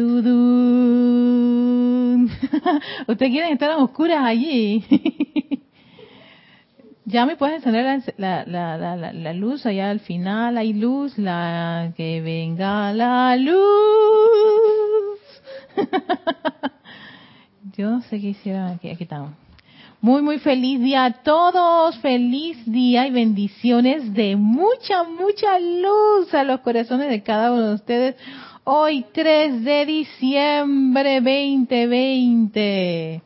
Ustedes quieren estar en oscuras allí. ya me puedes encender la, la, la, la, luz allá al final. Hay luz, la que venga la luz. Yo no sé qué hicieron aquí. Aquí estamos. Muy, muy feliz día a todos. Feliz día y bendiciones de mucha, mucha luz a los corazones de cada uno de ustedes. Hoy 3 de diciembre 2020.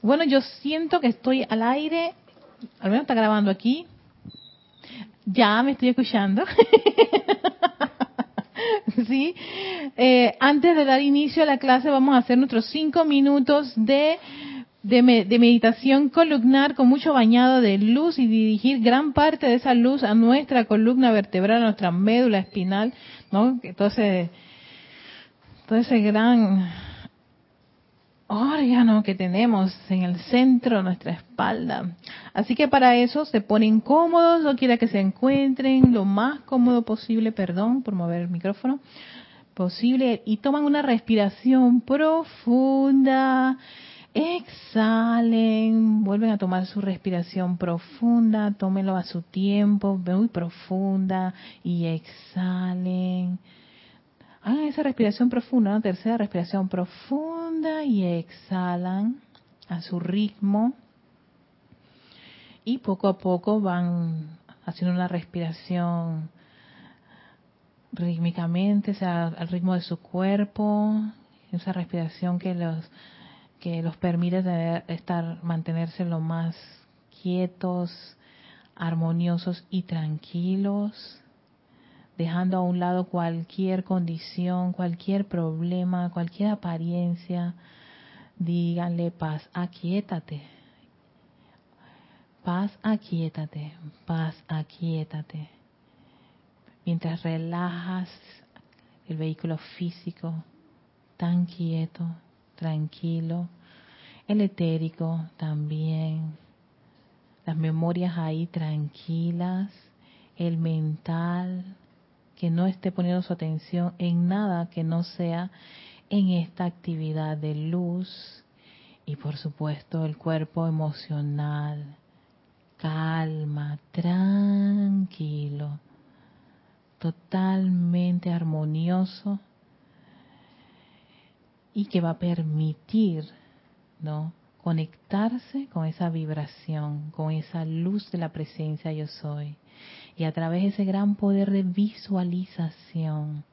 Bueno, yo siento que estoy al aire. Al menos está grabando aquí. Ya me estoy escuchando. sí. Eh, antes de dar inicio a la clase, vamos a hacer nuestros cinco minutos de de, meditación columnar con mucho bañado de luz y dirigir gran parte de esa luz a nuestra columna vertebral, a nuestra médula espinal, ¿no? Ese, todo ese gran órgano que tenemos en el centro de nuestra espalda. Así que para eso se ponen cómodos, no quiera que se encuentren lo más cómodo posible, perdón por mover el micrófono, posible, y toman una respiración profunda Exhalen, vuelven a tomar su respiración profunda, tómenlo a su tiempo, muy profunda y exhalen. Hagan esa respiración profunda, una tercera respiración profunda y exhalan a su ritmo. Y poco a poco van haciendo una respiración rítmicamente, o sea, al ritmo de su cuerpo, esa respiración que los que los permite estar, mantenerse lo más quietos, armoniosos y tranquilos, dejando a un lado cualquier condición, cualquier problema, cualquier apariencia. Díganle paz, aquietate. Paz, aquietate. Paz, aquietate. Mientras relajas el vehículo físico tan quieto, tranquilo, el etérico también, las memorias ahí tranquilas, el mental que no esté poniendo su atención en nada que no sea en esta actividad de luz y por supuesto el cuerpo emocional, calma, tranquilo, totalmente armonioso y que va a permitir, ¿no? Conectarse con esa vibración, con esa luz de la presencia yo soy. Y a través de ese gran poder de visualización,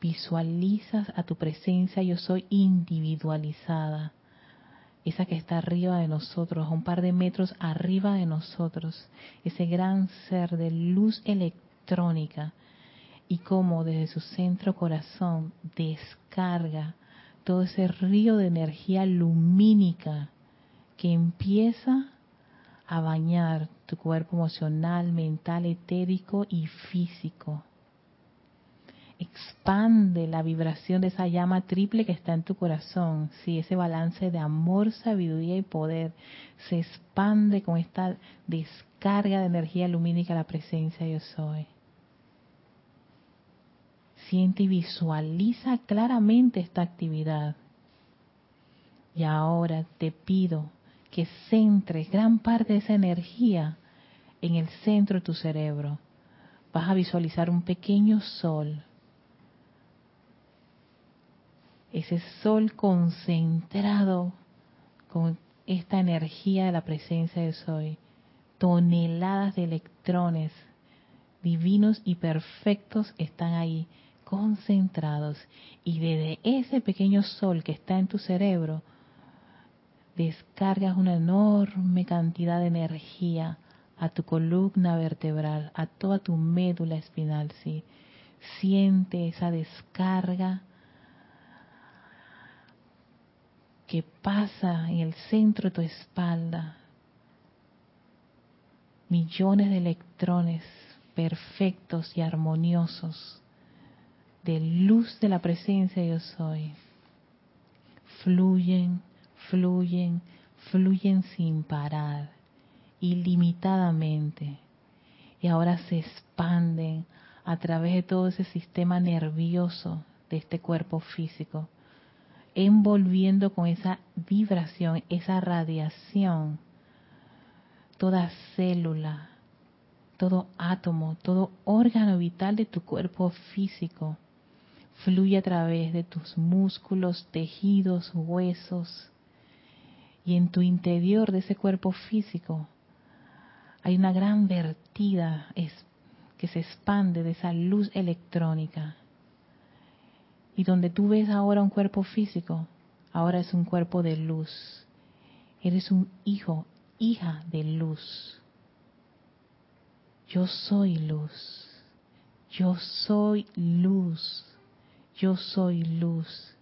visualizas a tu presencia yo soy individualizada, esa que está arriba de nosotros, un par de metros arriba de nosotros, ese gran ser de luz electrónica y cómo desde su centro corazón descarga todo ese río de energía lumínica que empieza a bañar tu cuerpo emocional, mental, etérico y físico. Expande la vibración de esa llama triple que está en tu corazón. Si ese balance de amor, sabiduría y poder se expande con esta descarga de energía lumínica la presencia yo soy siente y visualiza claramente esta actividad. Y ahora te pido que centres gran parte de esa energía en el centro de tu cerebro. Vas a visualizar un pequeño sol. Ese sol concentrado con esta energía de la presencia de Soy. Toneladas de electrones divinos y perfectos están ahí concentrados y desde ese pequeño sol que está en tu cerebro, descargas una enorme cantidad de energía a tu columna vertebral, a toda tu médula espinal, ¿sí? Siente esa descarga que pasa en el centro de tu espalda. Millones de electrones perfectos y armoniosos de luz de la presencia yo soy. Fluyen, fluyen, fluyen sin parar, ilimitadamente. Y ahora se expanden a través de todo ese sistema nervioso de este cuerpo físico, envolviendo con esa vibración, esa radiación, toda célula, todo átomo, todo órgano vital de tu cuerpo físico fluye a través de tus músculos, tejidos, huesos. Y en tu interior de ese cuerpo físico hay una gran vertida que se expande de esa luz electrónica. Y donde tú ves ahora un cuerpo físico, ahora es un cuerpo de luz. Eres un hijo, hija de luz. Yo soy luz. Yo soy luz. Yo soy luz.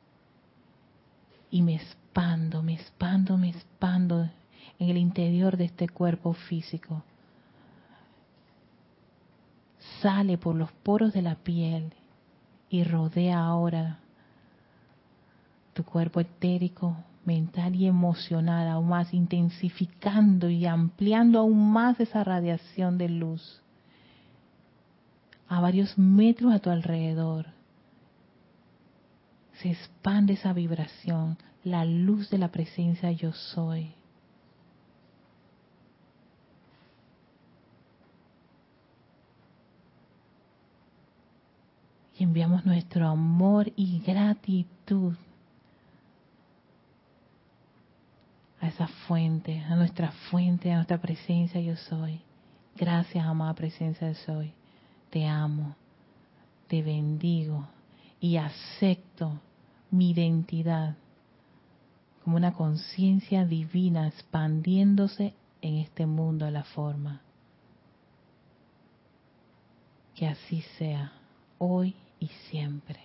Y me expando, me expando, me expando en el interior de este cuerpo físico. Sale por los poros de la piel y rodea ahora tu cuerpo etérico, mental y emocional, aún más intensificando y ampliando aún más esa radiación de luz a varios metros a tu alrededor. Se expande esa vibración, la luz de la presencia yo soy. Y enviamos nuestro amor y gratitud a esa fuente, a nuestra fuente, a nuestra presencia yo soy. Gracias, amada presencia yo soy. Te amo, te bendigo y acepto mi identidad como una conciencia divina expandiéndose en este mundo a la forma. Que así sea, hoy y siempre.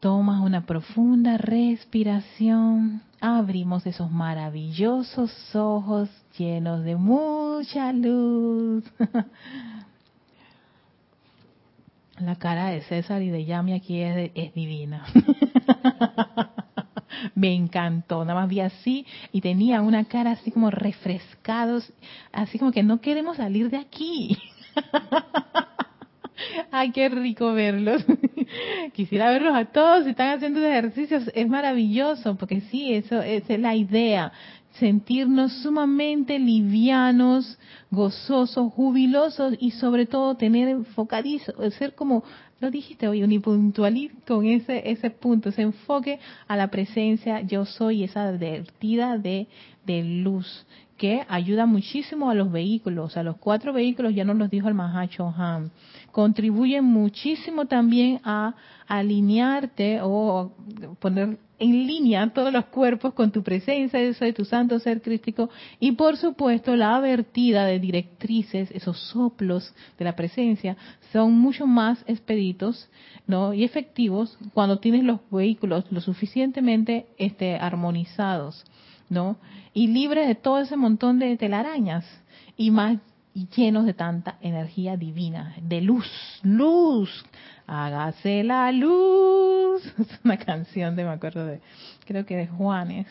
Tomas una profunda respiración, abrimos esos maravillosos ojos llenos de mucha luz. La cara de César y de Yami aquí es, es divina. Me encantó, nada más vi así y tenía una cara así como refrescados, así como que no queremos salir de aquí. Ay, qué rico verlos. Quisiera verlos a todos. Si están haciendo ejercicios, es maravilloso, porque sí, eso esa es la idea. Sentirnos sumamente livianos, gozosos, jubilosos y sobre todo tener enfocadizo, ser como, lo dijiste hoy, unipuntualista con ese, ese punto, ese enfoque a la presencia yo soy, esa vertida de, de luz que ayuda muchísimo a los vehículos, a los cuatro vehículos, ya nos los dijo el Mahacho Han. Contribuyen muchísimo también a alinearte o poner en línea todos los cuerpos con tu presencia, eso de tu santo ser crístico, y por supuesto la vertida de directrices, esos soplos de la presencia, son mucho más expeditos ¿no? y efectivos cuando tienes los vehículos lo suficientemente este, armonizados. ¿no? Y libres de todo ese montón de telarañas y más llenos de tanta energía divina, de luz, luz, hágase la luz. Es una canción de, me acuerdo de, creo que de Juanes,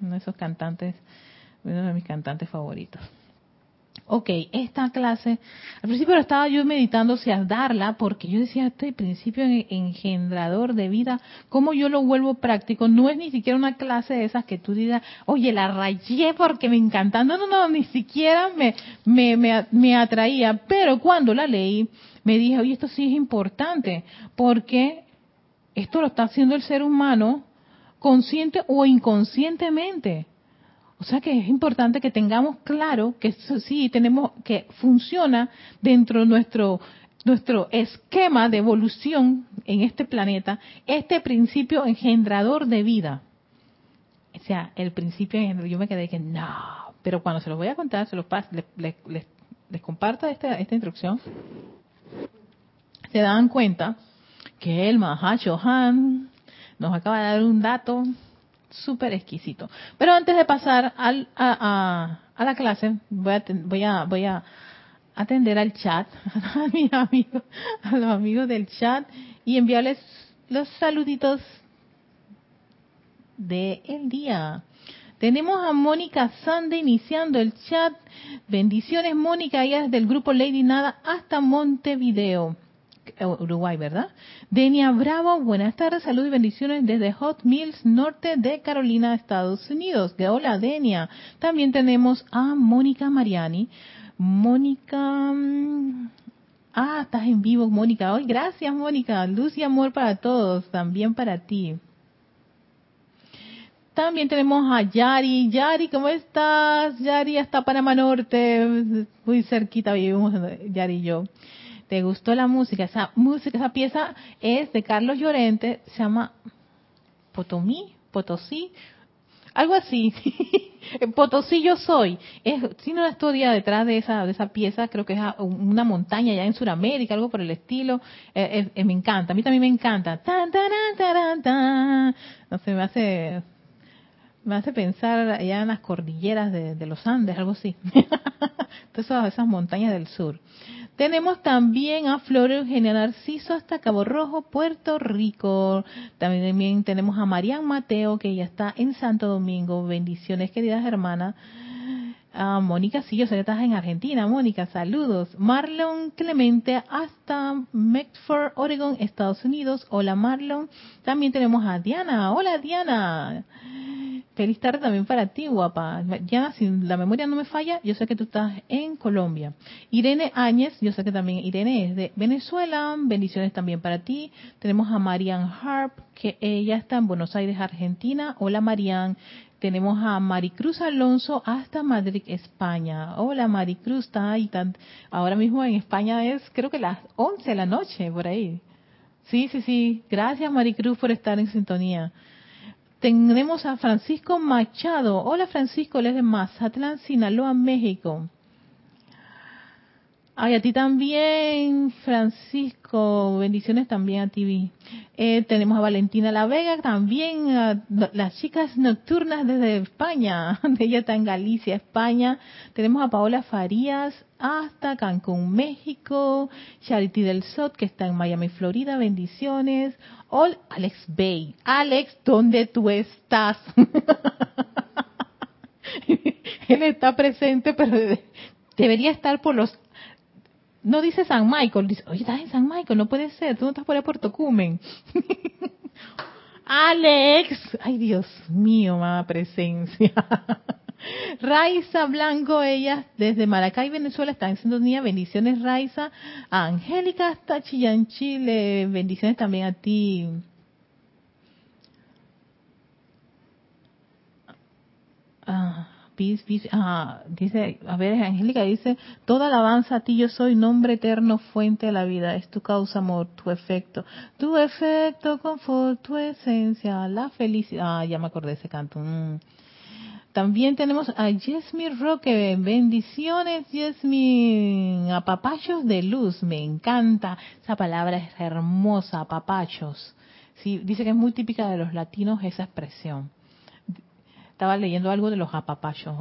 uno de esos cantantes, uno de mis cantantes favoritos ok, esta clase, al principio estaba yo meditando si a darla, porque yo decía, este principio engendrador de vida, ¿cómo yo lo vuelvo práctico? No es ni siquiera una clase de esas que tú digas, oye, la rayé porque me encanta. No, no, no, ni siquiera me, me, me, me atraía. Pero cuando la leí, me dije, oye, esto sí es importante, porque esto lo está haciendo el ser humano consciente o inconscientemente. O sea que es importante que tengamos claro que sí tenemos que funciona dentro de nuestro nuestro esquema de evolución en este planeta este principio engendrador de vida. O sea, el principio engendrador, yo me quedé que no, pero cuando se los voy a contar, se los paso, les, les, les, comparto esta, esta instrucción, se dan cuenta que el Mahachohan nos acaba de dar un dato súper exquisito. Pero antes de pasar al, a, a, la clase, voy a, voy a, voy a atender al chat, a mis amigos, a los amigos del chat y enviarles los saluditos del el día. Tenemos a Mónica Sande iniciando el chat. Bendiciones, Mónica, ella es del grupo Lady Nada hasta Montevideo. Eh, Uruguay, ¿verdad? Denia Bravo, buenas tardes, saludos y bendiciones desde Hot Mills, norte de Carolina, Estados Unidos. Hola, Denia. También tenemos a Mónica Mariani. Mónica, mm, ah, estás en vivo, Mónica. Hoy, gracias, Mónica. Luz y amor para todos, también para ti. También tenemos a Yari. Yari, ¿cómo estás? Yari hasta Panamá Norte, muy cerquita vivimos Yari y yo. ¿Te gustó la música? Esa música, esa pieza es de Carlos Llorente, se llama Potomí, Potosí, algo así. Potosí yo soy. Es, tiene una historia detrás de esa de esa pieza, creo que es una montaña allá en Sudamérica, algo por el estilo. Eh, eh, me encanta, a mí también me encanta. Tan, tan, tan, no sé, me hace me hace pensar allá en las cordilleras de, los Andes, algo así. Todas esas, montañas del sur. Tenemos también a Flor Eugenia Narciso hasta Cabo Rojo, Puerto Rico. También tenemos a Marian Mateo, que ya está en Santo Domingo. Bendiciones, queridas hermanas. Ah, Mónica, sí, yo sé que estás en Argentina. Mónica, saludos. Marlon Clemente hasta Medford, Oregon, Estados Unidos. Hola, Marlon. También tenemos a Diana. Hola, Diana. Feliz tarde también para ti, guapa. Ya, si la memoria no me falla, yo sé que tú estás en Colombia. Irene Áñez, yo sé que también Irene es de Venezuela. Bendiciones también para ti. Tenemos a Marian Harp, que ella está en Buenos Aires, Argentina. Hola, Marian. Tenemos a Maricruz Alonso hasta Madrid, España. Hola Maricruz, está ahí. ahora mismo en España es creo que las 11 de la noche, por ahí. Sí, sí, sí. Gracias Maricruz por estar en sintonía. Tenemos a Francisco Machado. Hola Francisco, él es de Mazatlán, Sinaloa, México. Ay, a ti también, Francisco. Bendiciones también a ti. Eh, tenemos a Valentina La Vega, también a las chicas nocturnas desde España. Ella está en Galicia, España. Tenemos a Paola Farías hasta Cancún, México. Charity del Sot, que está en Miami, Florida. Bendiciones. Hola, Alex Bay. Alex, ¿dónde tú estás? Él está presente, pero debería estar por los no dice San Michael, dice, oye, estás en San Michael, no puede ser, tú no estás por ahí por Tocumen. Alex, ay Dios mío, mamá presencia. Raiza Blanco, ella desde Maracay, Venezuela, está en sintonía. Bendiciones, Raiza. Angélica hasta Chillán, Chile. Bendiciones también a ti. Ah, dice, a ver, Angélica dice, toda alabanza a ti yo soy, nombre eterno, fuente de la vida, es tu causa, amor, tu efecto, tu efecto, confort, tu esencia, la felicidad. Ah, ya me acordé de ese canto. Mm. También tenemos a Yesmi Roque, bendiciones Yesmi, apapachos de luz, me encanta, esa palabra es hermosa, apapachos. Sí, dice que es muy típica de los latinos esa expresión estaba leyendo algo de los apapachos.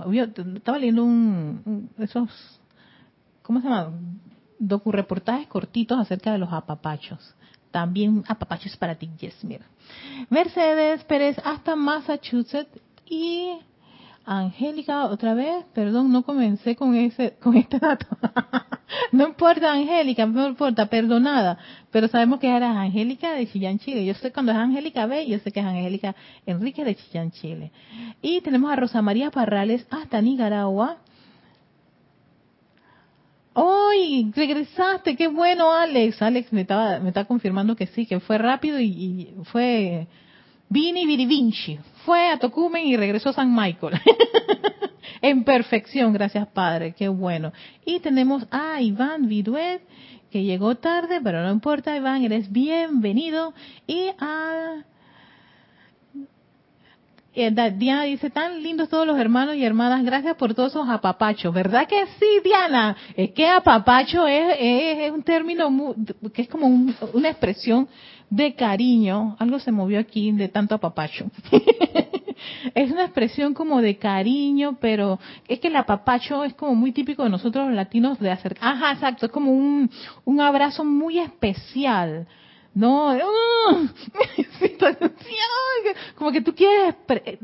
Estaba leyendo un, esos, ¿cómo se llama? Docu-reportajes cortitos acerca de los apapachos. También apapachos para ti, Yesmir. Mercedes Pérez hasta Massachusetts y Angélica otra vez, perdón, no comencé con ese con este dato. no importa, Angélica, no importa, perdonada, pero sabemos que era Angélica de Chillán, Chile. Yo sé cuando es Angélica B, yo sé que es Angélica Enrique de Chillán, Chile. Y tenemos a Rosa María Parrales hasta Nicaragua. ¡Hoy! regresaste! ¡Qué bueno, Alex! Alex me estaba me está confirmando que sí, que fue rápido y, y fue Vini Virivinci fue a Tocumen y regresó a San Michael. en perfección, gracias Padre, qué bueno. Y tenemos a Iván Viduet, que llegó tarde, pero no importa, Iván, eres bienvenido. Y a eh, Diana dice, tan lindos todos los hermanos y hermanas, gracias por todos esos apapachos. ¿Verdad que sí, Diana? Es que apapacho es, es, un término que es como una expresión de cariño, algo se movió aquí de tanto apapacho. es una expresión como de cariño, pero es que el apapacho es como muy típico de nosotros los latinos de hacer, ajá, exacto, es como un, un abrazo muy especial. No, como que tú quieres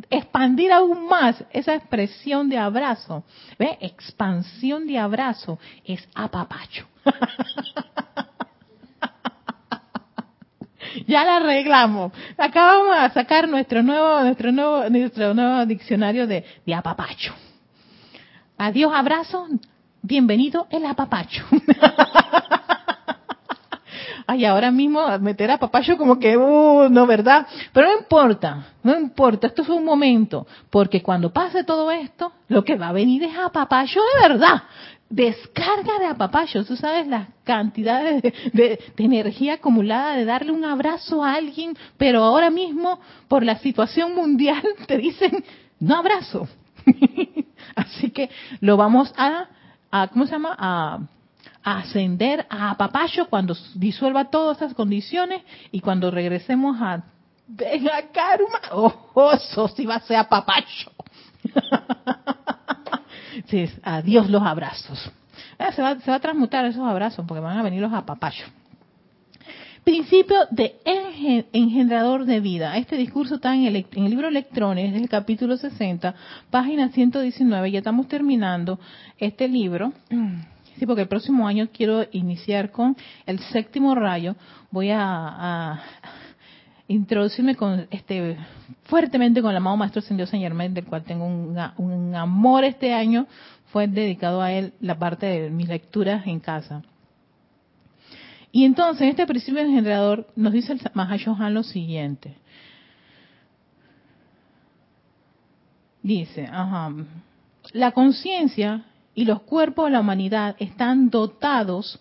expandir aún más esa expresión de abrazo. ¿Ve? Expansión de abrazo es apapacho. ya la arreglamos. Acabamos de sacar nuestro nuevo, nuestro nuevo, nuestro nuevo diccionario de, apapacho. Adiós, abrazo. Bienvenido el apapacho. Ay, ahora mismo meter a papacho como que, uh, no, ¿verdad? Pero no importa, no importa, esto es un momento, porque cuando pase todo esto, lo que va a venir es a papacho de verdad. Descarga de apapacho, tú sabes las cantidades de, energía acumulada de darle un abrazo a alguien, pero ahora mismo, por la situación mundial, te dicen, no abrazo. Así que lo vamos a, a ¿cómo se llama? A ascender a Papayo cuando disuelva todas esas condiciones y cuando regresemos a venga karma, oh, eso sí va a ser a Adiós los abrazos. Eh, se, va, se va a transmutar esos abrazos porque van a venir los apapachos. Principio de engendrador de vida. Este discurso está en el, en el libro Electrones, del capítulo 60, página 119. Ya estamos terminando este libro. Sí, porque el próximo año quiero iniciar con el séptimo rayo. Voy a, introducirme con este fuertemente con el amado Maestro Sendido Saint Germain, del cual tengo un, amor este año. Fue dedicado a él la parte de mis lecturas en casa. Y entonces, este principio engendrador nos dice el Mahashohan lo siguiente. Dice, ajá, la conciencia y los cuerpos de la humanidad están dotados,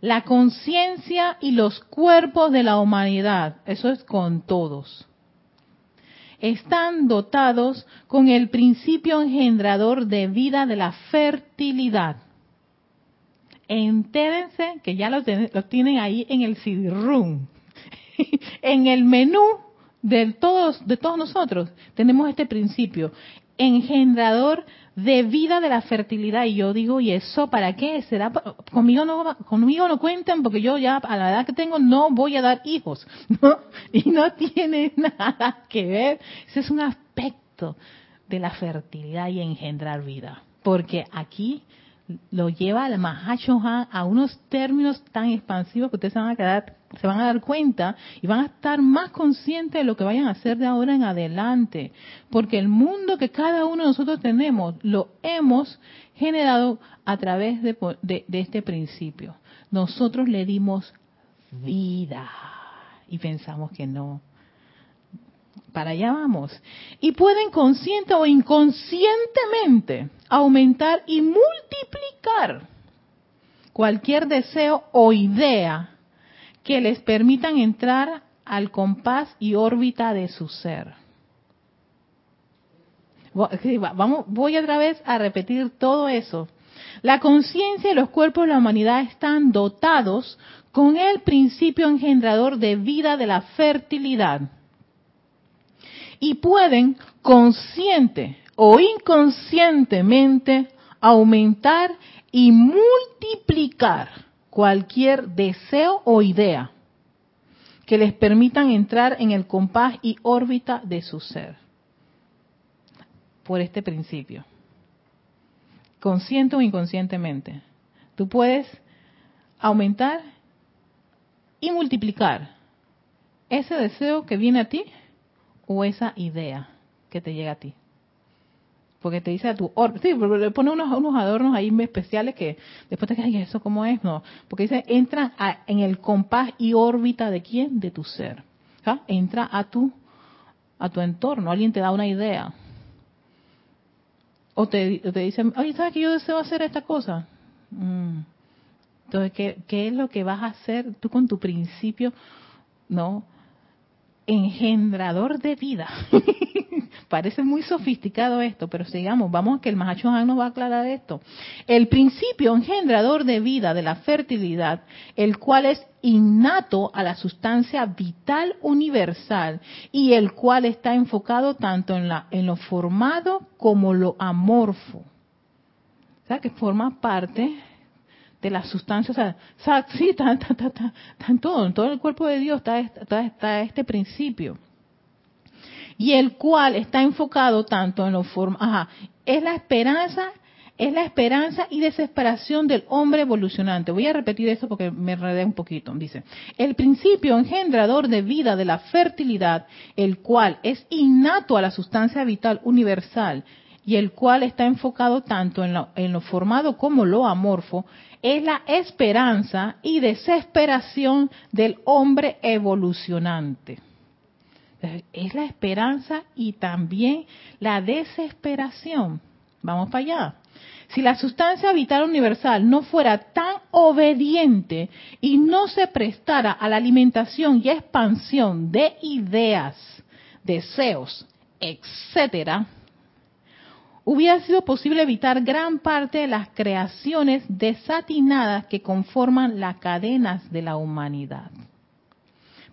la conciencia y los cuerpos de la humanidad, eso es con todos, están dotados con el principio engendrador de vida de la fertilidad. Entérense que ya lo, tienen ahí en el CD-ROOM. en el menú de todos, de todos nosotros tenemos este principio engendrador de vida de la fertilidad. Y yo digo, ¿y eso para qué? ¿Será conmigo no conmigo no cuentan porque yo ya a la edad que tengo no voy a dar hijos, ¿no? Y no tiene nada que ver. Ese es un aspecto de la fertilidad y engendrar vida. Porque aquí lo lleva al Mahashohan a unos términos tan expansivos que ustedes se van a quedar, se van a dar cuenta y van a estar más conscientes de lo que vayan a hacer de ahora en adelante. Porque el mundo que cada uno de nosotros tenemos lo hemos generado a través de, de este principio. Nosotros le dimos vida y pensamos que no para allá vamos. Y pueden consciente o inconscientemente aumentar y multiplicar cualquier deseo o idea que les permitan entrar al compás y órbita de su ser. Voy otra vez a repetir todo eso. La conciencia y los cuerpos de la humanidad están dotados con el principio engendrador de vida de la fertilidad y pueden consciente o inconscientemente aumentar y multiplicar cualquier deseo o idea que les permitan entrar en el compás y órbita de su ser. Por este principio. Consciente o inconscientemente. Tú puedes aumentar y multiplicar ese deseo que viene a ti o esa idea que te llega a ti. Porque te dice a tu sí, le pone unos, unos adornos ahí especiales que después te quedas, ¿eso cómo es? No, porque dice, entra en el compás y órbita de quién? De tu ser. Entra a tu, a tu entorno, alguien te da una idea. O te, te dicen, oye, ¿sabes que yo deseo hacer esta cosa? Mm. Entonces, ¿qué, ¿qué es lo que vas a hacer tú con tu principio? ¿No? Engendrador de vida. Parece muy sofisticado esto, pero sigamos, vamos que el Mahacho nos va a aclarar esto. El principio engendrador de vida de la fertilidad, el cual es innato a la sustancia vital universal y el cual está enfocado tanto en, la, en lo formado como lo amorfo. O sea, que forma parte de las sustancias, o sea, sí, está, en todo, en todo el cuerpo de Dios está, este principio. Y el cual está enfocado tanto en lo forma, ajá, es la esperanza es la esperanza y desesperación del hombre evolucionante. Voy a repetir esto porque me enredé un poquito. Dice, el principio engendrador de vida de la fertilidad, el cual es innato a la sustancia vital universal y el cual está enfocado tanto en lo formado como lo amorfo, es la esperanza y desesperación del hombre evolucionante. Es la esperanza y también la desesperación. Vamos para allá. Si la sustancia vital universal no fuera tan obediente y no se prestara a la alimentación y expansión de ideas, deseos, etcétera, hubiera sido posible evitar gran parte de las creaciones desatinadas que conforman las cadenas de la humanidad.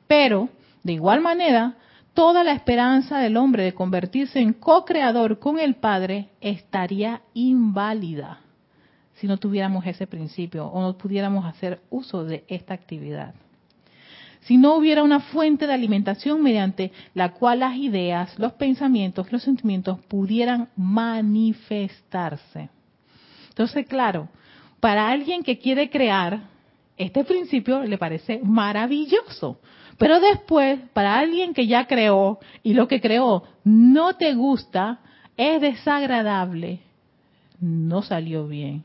Pero, de igual manera, toda la esperanza del hombre de convertirse en co-creador con el Padre estaría inválida si no tuviéramos ese principio o no pudiéramos hacer uso de esta actividad. Si no hubiera una fuente de alimentación mediante la cual las ideas, los pensamientos, los sentimientos pudieran manifestarse. Entonces, claro, para alguien que quiere crear, este principio le parece maravilloso, pero después, para alguien que ya creó y lo que creó no te gusta, es desagradable, no salió bien.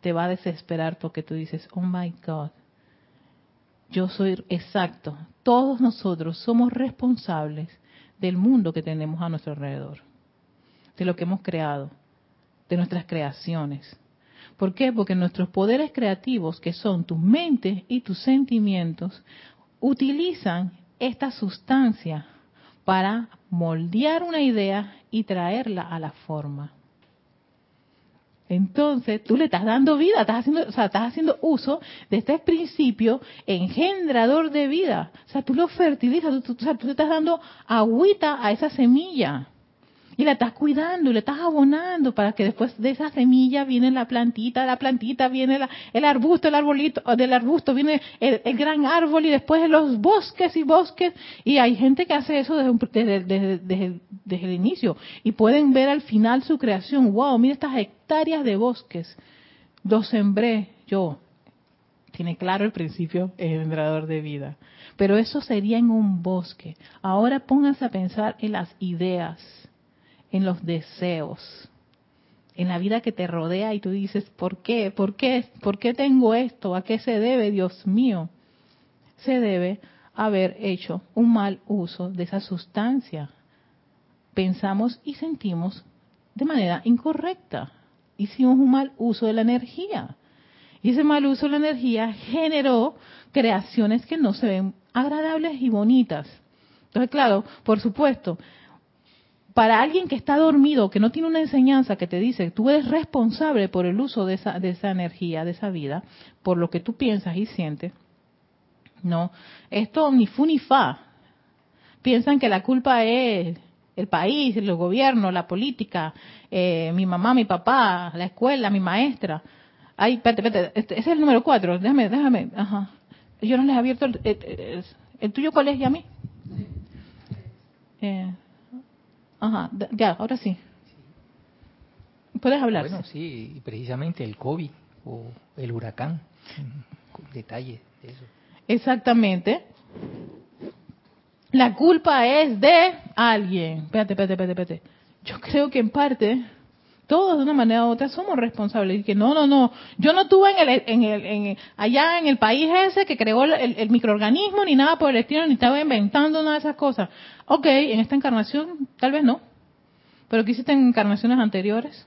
Te va a desesperar porque tú dices, oh my God, yo soy exacto. Todos nosotros somos responsables del mundo que tenemos a nuestro alrededor, de lo que hemos creado, de nuestras creaciones. ¿Por qué? Porque nuestros poderes creativos, que son tus mentes y tus sentimientos, utilizan esta sustancia para moldear una idea y traerla a la forma. Entonces, tú le estás dando vida, estás haciendo, o sea, estás haciendo uso de este principio engendrador de vida. O sea, tú lo fertilizas, tú, o sea, tú le estás dando agüita a esa semilla y la estás cuidando y le estás abonando para que después de esa semilla viene la plantita, la plantita viene el arbusto, el arbolito, del arbusto viene el, gran árbol y después los bosques y bosques. Y hay gente que hace eso desde, desde, desde, el inicio y pueden ver al final su creación. ¡Wow! Mira estas hectáreas de bosques. Los sembré yo. Tiene claro el principio engendrador de vida. Pero eso sería en un bosque. Ahora pónganse a pensar en las ideas en los deseos, en la vida que te rodea y tú dices, ¿por qué? ¿Por qué? ¿Por qué tengo esto? ¿A qué se debe, Dios mío? Se debe haber hecho un mal uso de esa sustancia. Pensamos y sentimos de manera incorrecta. Hicimos un mal uso de la energía. Y ese mal uso de la energía generó creaciones que no se ven agradables y bonitas. Entonces, claro, por supuesto, para alguien que está dormido, que no tiene una enseñanza que te dice, tú eres responsable por el uso de esa, de esa energía, de esa vida, por lo que tú piensas y sientes, no, esto ni fu ni fa. Piensan que la culpa es el país, el gobierno, la política, eh, mi mamá, mi papá, la escuela, mi maestra. Ay, espérate, espérate, este, ese es el número cuatro, déjame, déjame, ajá. Yo no les he abierto el, el, el tuyo colegio a mí. Eh, Ajá, ya, ahora sí. Puedes hablar. Bueno, sí, precisamente el COVID o el huracán. Detalle de eso. Exactamente. La culpa es de alguien. Espérate, espérate, espérate, espérate. Yo creo que en parte todos de una manera u otra somos responsables. Y que no, no, no, yo no estuve en el, en el, en allá en el país ese que creó el, el, microorganismo ni nada por el estilo, ni estaba inventando nada de esas cosas. Ok, en esta encarnación tal vez no, pero ¿qué hiciste en encarnaciones anteriores?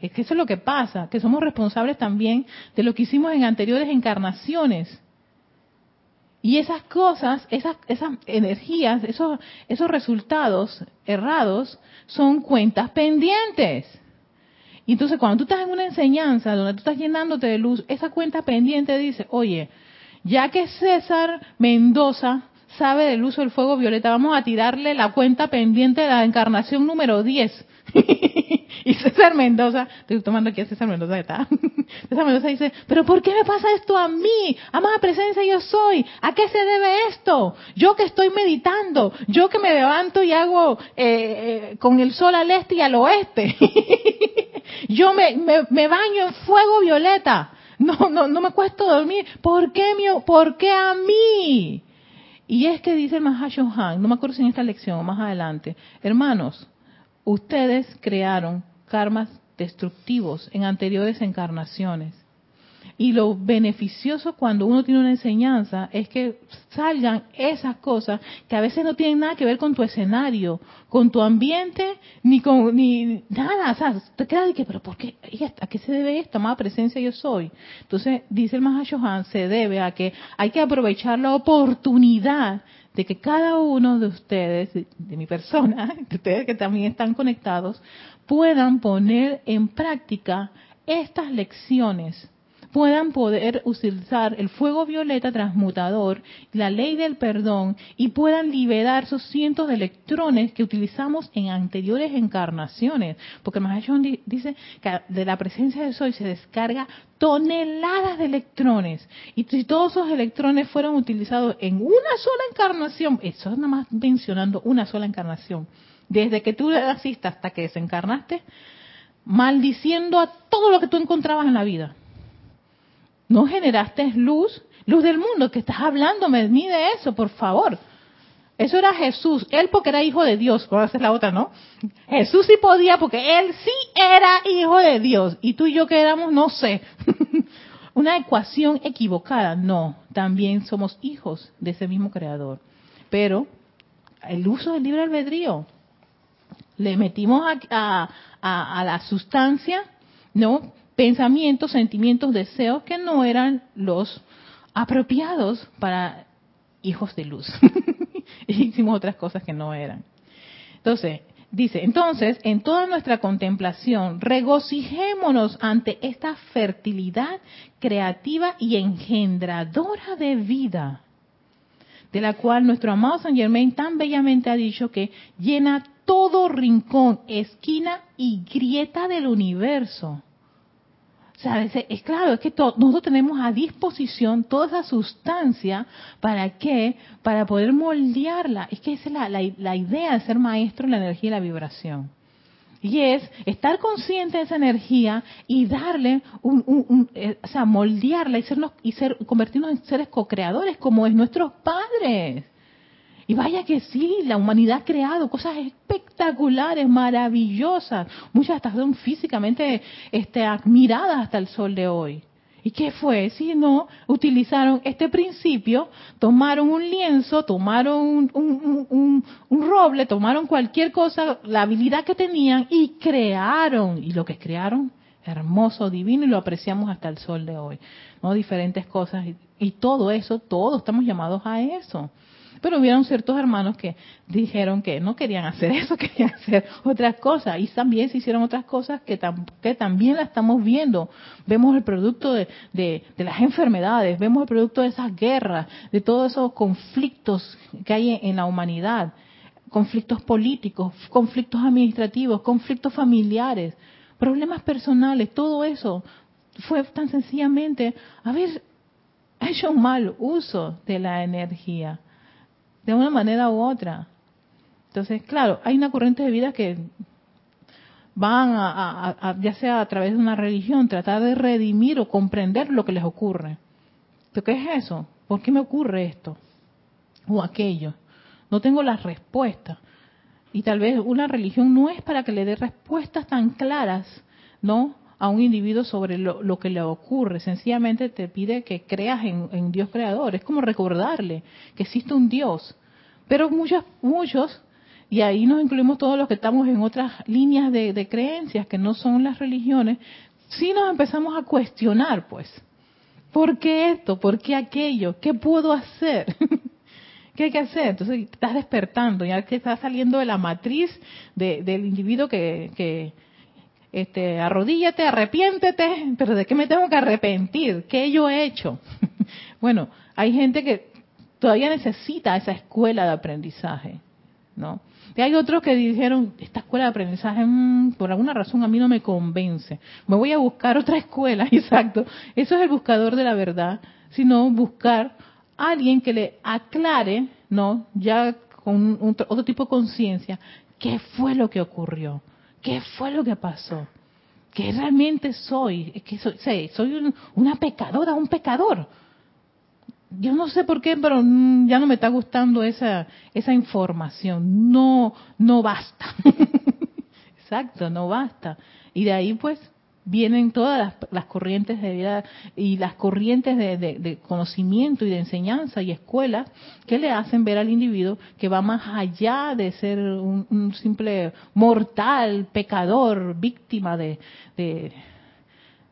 Es que eso es lo que pasa, que somos responsables también de lo que hicimos en anteriores encarnaciones. Y esas cosas, esas, esas energías, esos, esos resultados errados son cuentas pendientes. Y entonces cuando tú estás en una enseñanza donde tú estás llenándote de luz, esa cuenta pendiente dice, oye, ya que César Mendoza sabe del uso del fuego violeta. Vamos a tirarle la cuenta pendiente de la encarnación número 10. y César Mendoza, estoy tomando aquí a César Mendoza, está. César Mendoza dice, pero ¿por qué me pasa esto a mí? Amada presencia yo soy. ¿A qué se debe esto? Yo que estoy meditando, yo que me levanto y hago eh, eh, con el sol al este y al oeste. yo me, baño en fuego violeta. No, no, no me cuesta dormir. ¿Por qué, mi, ¿Por qué a mí? Y es que dice el Mahashohan, no me acuerdo si en esta lección o más adelante, hermanos, ustedes crearon karmas destructivos en anteriores encarnaciones. Y lo beneficioso cuando uno tiene una enseñanza es que salgan esas cosas que a veces no tienen nada que ver con tu escenario, con tu ambiente, ni con ni nada. O sea, te quedas de que, pero ¿por qué? ¿A qué se debe esto? Más presencia yo soy. Entonces, dice el Mahashohan, se debe a que hay que aprovechar la oportunidad de que cada uno de ustedes, de mi persona, de ustedes que también están conectados, puedan poner en práctica estas lecciones puedan poder utilizar el fuego violeta transmutador, la ley del perdón y puedan liberar esos cientos de electrones que utilizamos en anteriores encarnaciones. Porque Mahajan dice que de la presencia de Soy se descarga toneladas de electrones. Y si todos esos electrones fueron utilizados en una sola encarnación, eso es nada más mencionando una sola encarnación, desde que tú naciste hasta que desencarnaste, maldiciendo a todo lo que tú encontrabas en la vida no generaste luz, luz del mundo, que estás hablándome de mí de eso, por favor. Eso era Jesús, él porque era hijo de Dios, ¿cómo hacer la otra, no? Jesús sí podía porque él sí era hijo de Dios y tú y yo que éramos, no sé, una ecuación equivocada, no, también somos hijos de ese mismo creador. Pero el uso del libre albedrío, le metimos a, a la sustancia, ¿no? Pensamientos, sentimientos, deseos que no eran los apropiados para hijos de luz. hicimos otras cosas que no eran. Entonces, dice, entonces, en toda nuestra contemplación, regocijémonos ante esta fertilidad creativa y engendradora de vida, de la cual nuestro amado San Germain tan bellamente ha dicho que llena todo rincón, esquina y grieta del universo. O sea, es, claro, es que nosotros tenemos a disposición toda esa sustancia, ¿para qué? Para poder moldearla. Es que esa es la, idea de ser maestro en la energía y la vibración. Y es estar consciente de esa energía y darle un, eh, o sea, moldearla y, sernos, y ser, convertirnos en seres co-creadores como es nuestros padres. Y vaya que sí, la humanidad ha creado cosas espectaculares, maravillosas, muchas hasta son físicamente este, admiradas hasta el sol de hoy. ¿Y qué fue? Si no, utilizaron este principio, tomaron un lienzo, tomaron un, un, roble, tomaron cualquier cosa, la habilidad que tenían y crearon. Y lo que crearon, hermoso, divino, y lo apreciamos hasta el sol de hoy. ¿no? Diferentes cosas. y todo eso, todos estamos llamados a eso. Pero hubieron ciertos hermanos que dijeron que no querían hacer eso, querían hacer otras cosas. Y también se hicieron otras cosas que, que también la estamos viendo. Vemos el producto de, de, las enfermedades, vemos el producto de esas guerras, de todos esos conflictos que hay en, la humanidad. Conflictos políticos, conflictos administrativos, conflictos familiares, problemas personales, todo eso fue tan sencillamente haber hecho un mal uso de la energía de una manera u otra. Entonces, claro, hay una corriente de vida que van a, ya sea a través de una religión, tratar de redimir o comprender lo que les ocurre. ¿Pero qué es eso? ¿Por qué me ocurre esto? O aquello. No tengo las respuestas. Y tal vez una religión no es para que le dé respuestas tan claras, ¿no? A un individuo sobre lo, que le ocurre. Sencillamente te pide que creas en, Dios creador. Es como recordarle que existe un Dios pero muchos, muchos, y ahí nos incluimos todos los que estamos en otras líneas de, creencias que no son las religiones, sí nos empezamos a cuestionar, pues, ¿por qué esto? ¿Por qué aquello? ¿Qué puedo hacer? ¿Qué hay que hacer? Entonces estás despertando, ya que estás saliendo de la matriz del individuo que, que este, arrodíllate, arrepiéntete, pero ¿de qué me tengo que arrepentir? ¿Qué yo he hecho? bueno, hay gente que todavía necesita esa escuela de aprendizaje, ¿no? Y hay otros que dijeron, esta escuela de aprendizaje, mm, por alguna razón a mí no me convence. Me voy a buscar otra escuela, exacto. Eso es el buscador de la verdad, sino buscar a alguien que le aclare, ¿no? Ya con otro tipo de conciencia, qué fue lo que ocurrió, qué fue lo que pasó, qué realmente soy, que soy, soy una pecadora, un pecador yo no sé por qué, pero mm, ya no me está gustando esa, esa información. No, no basta. Exacto, no basta. Y de ahí pues vienen todas las, corrientes de vida y las corrientes de, conocimiento y de enseñanza y escuelas que le hacen ver al individuo que va más allá de ser un, un simple mortal, pecador, víctima de, de,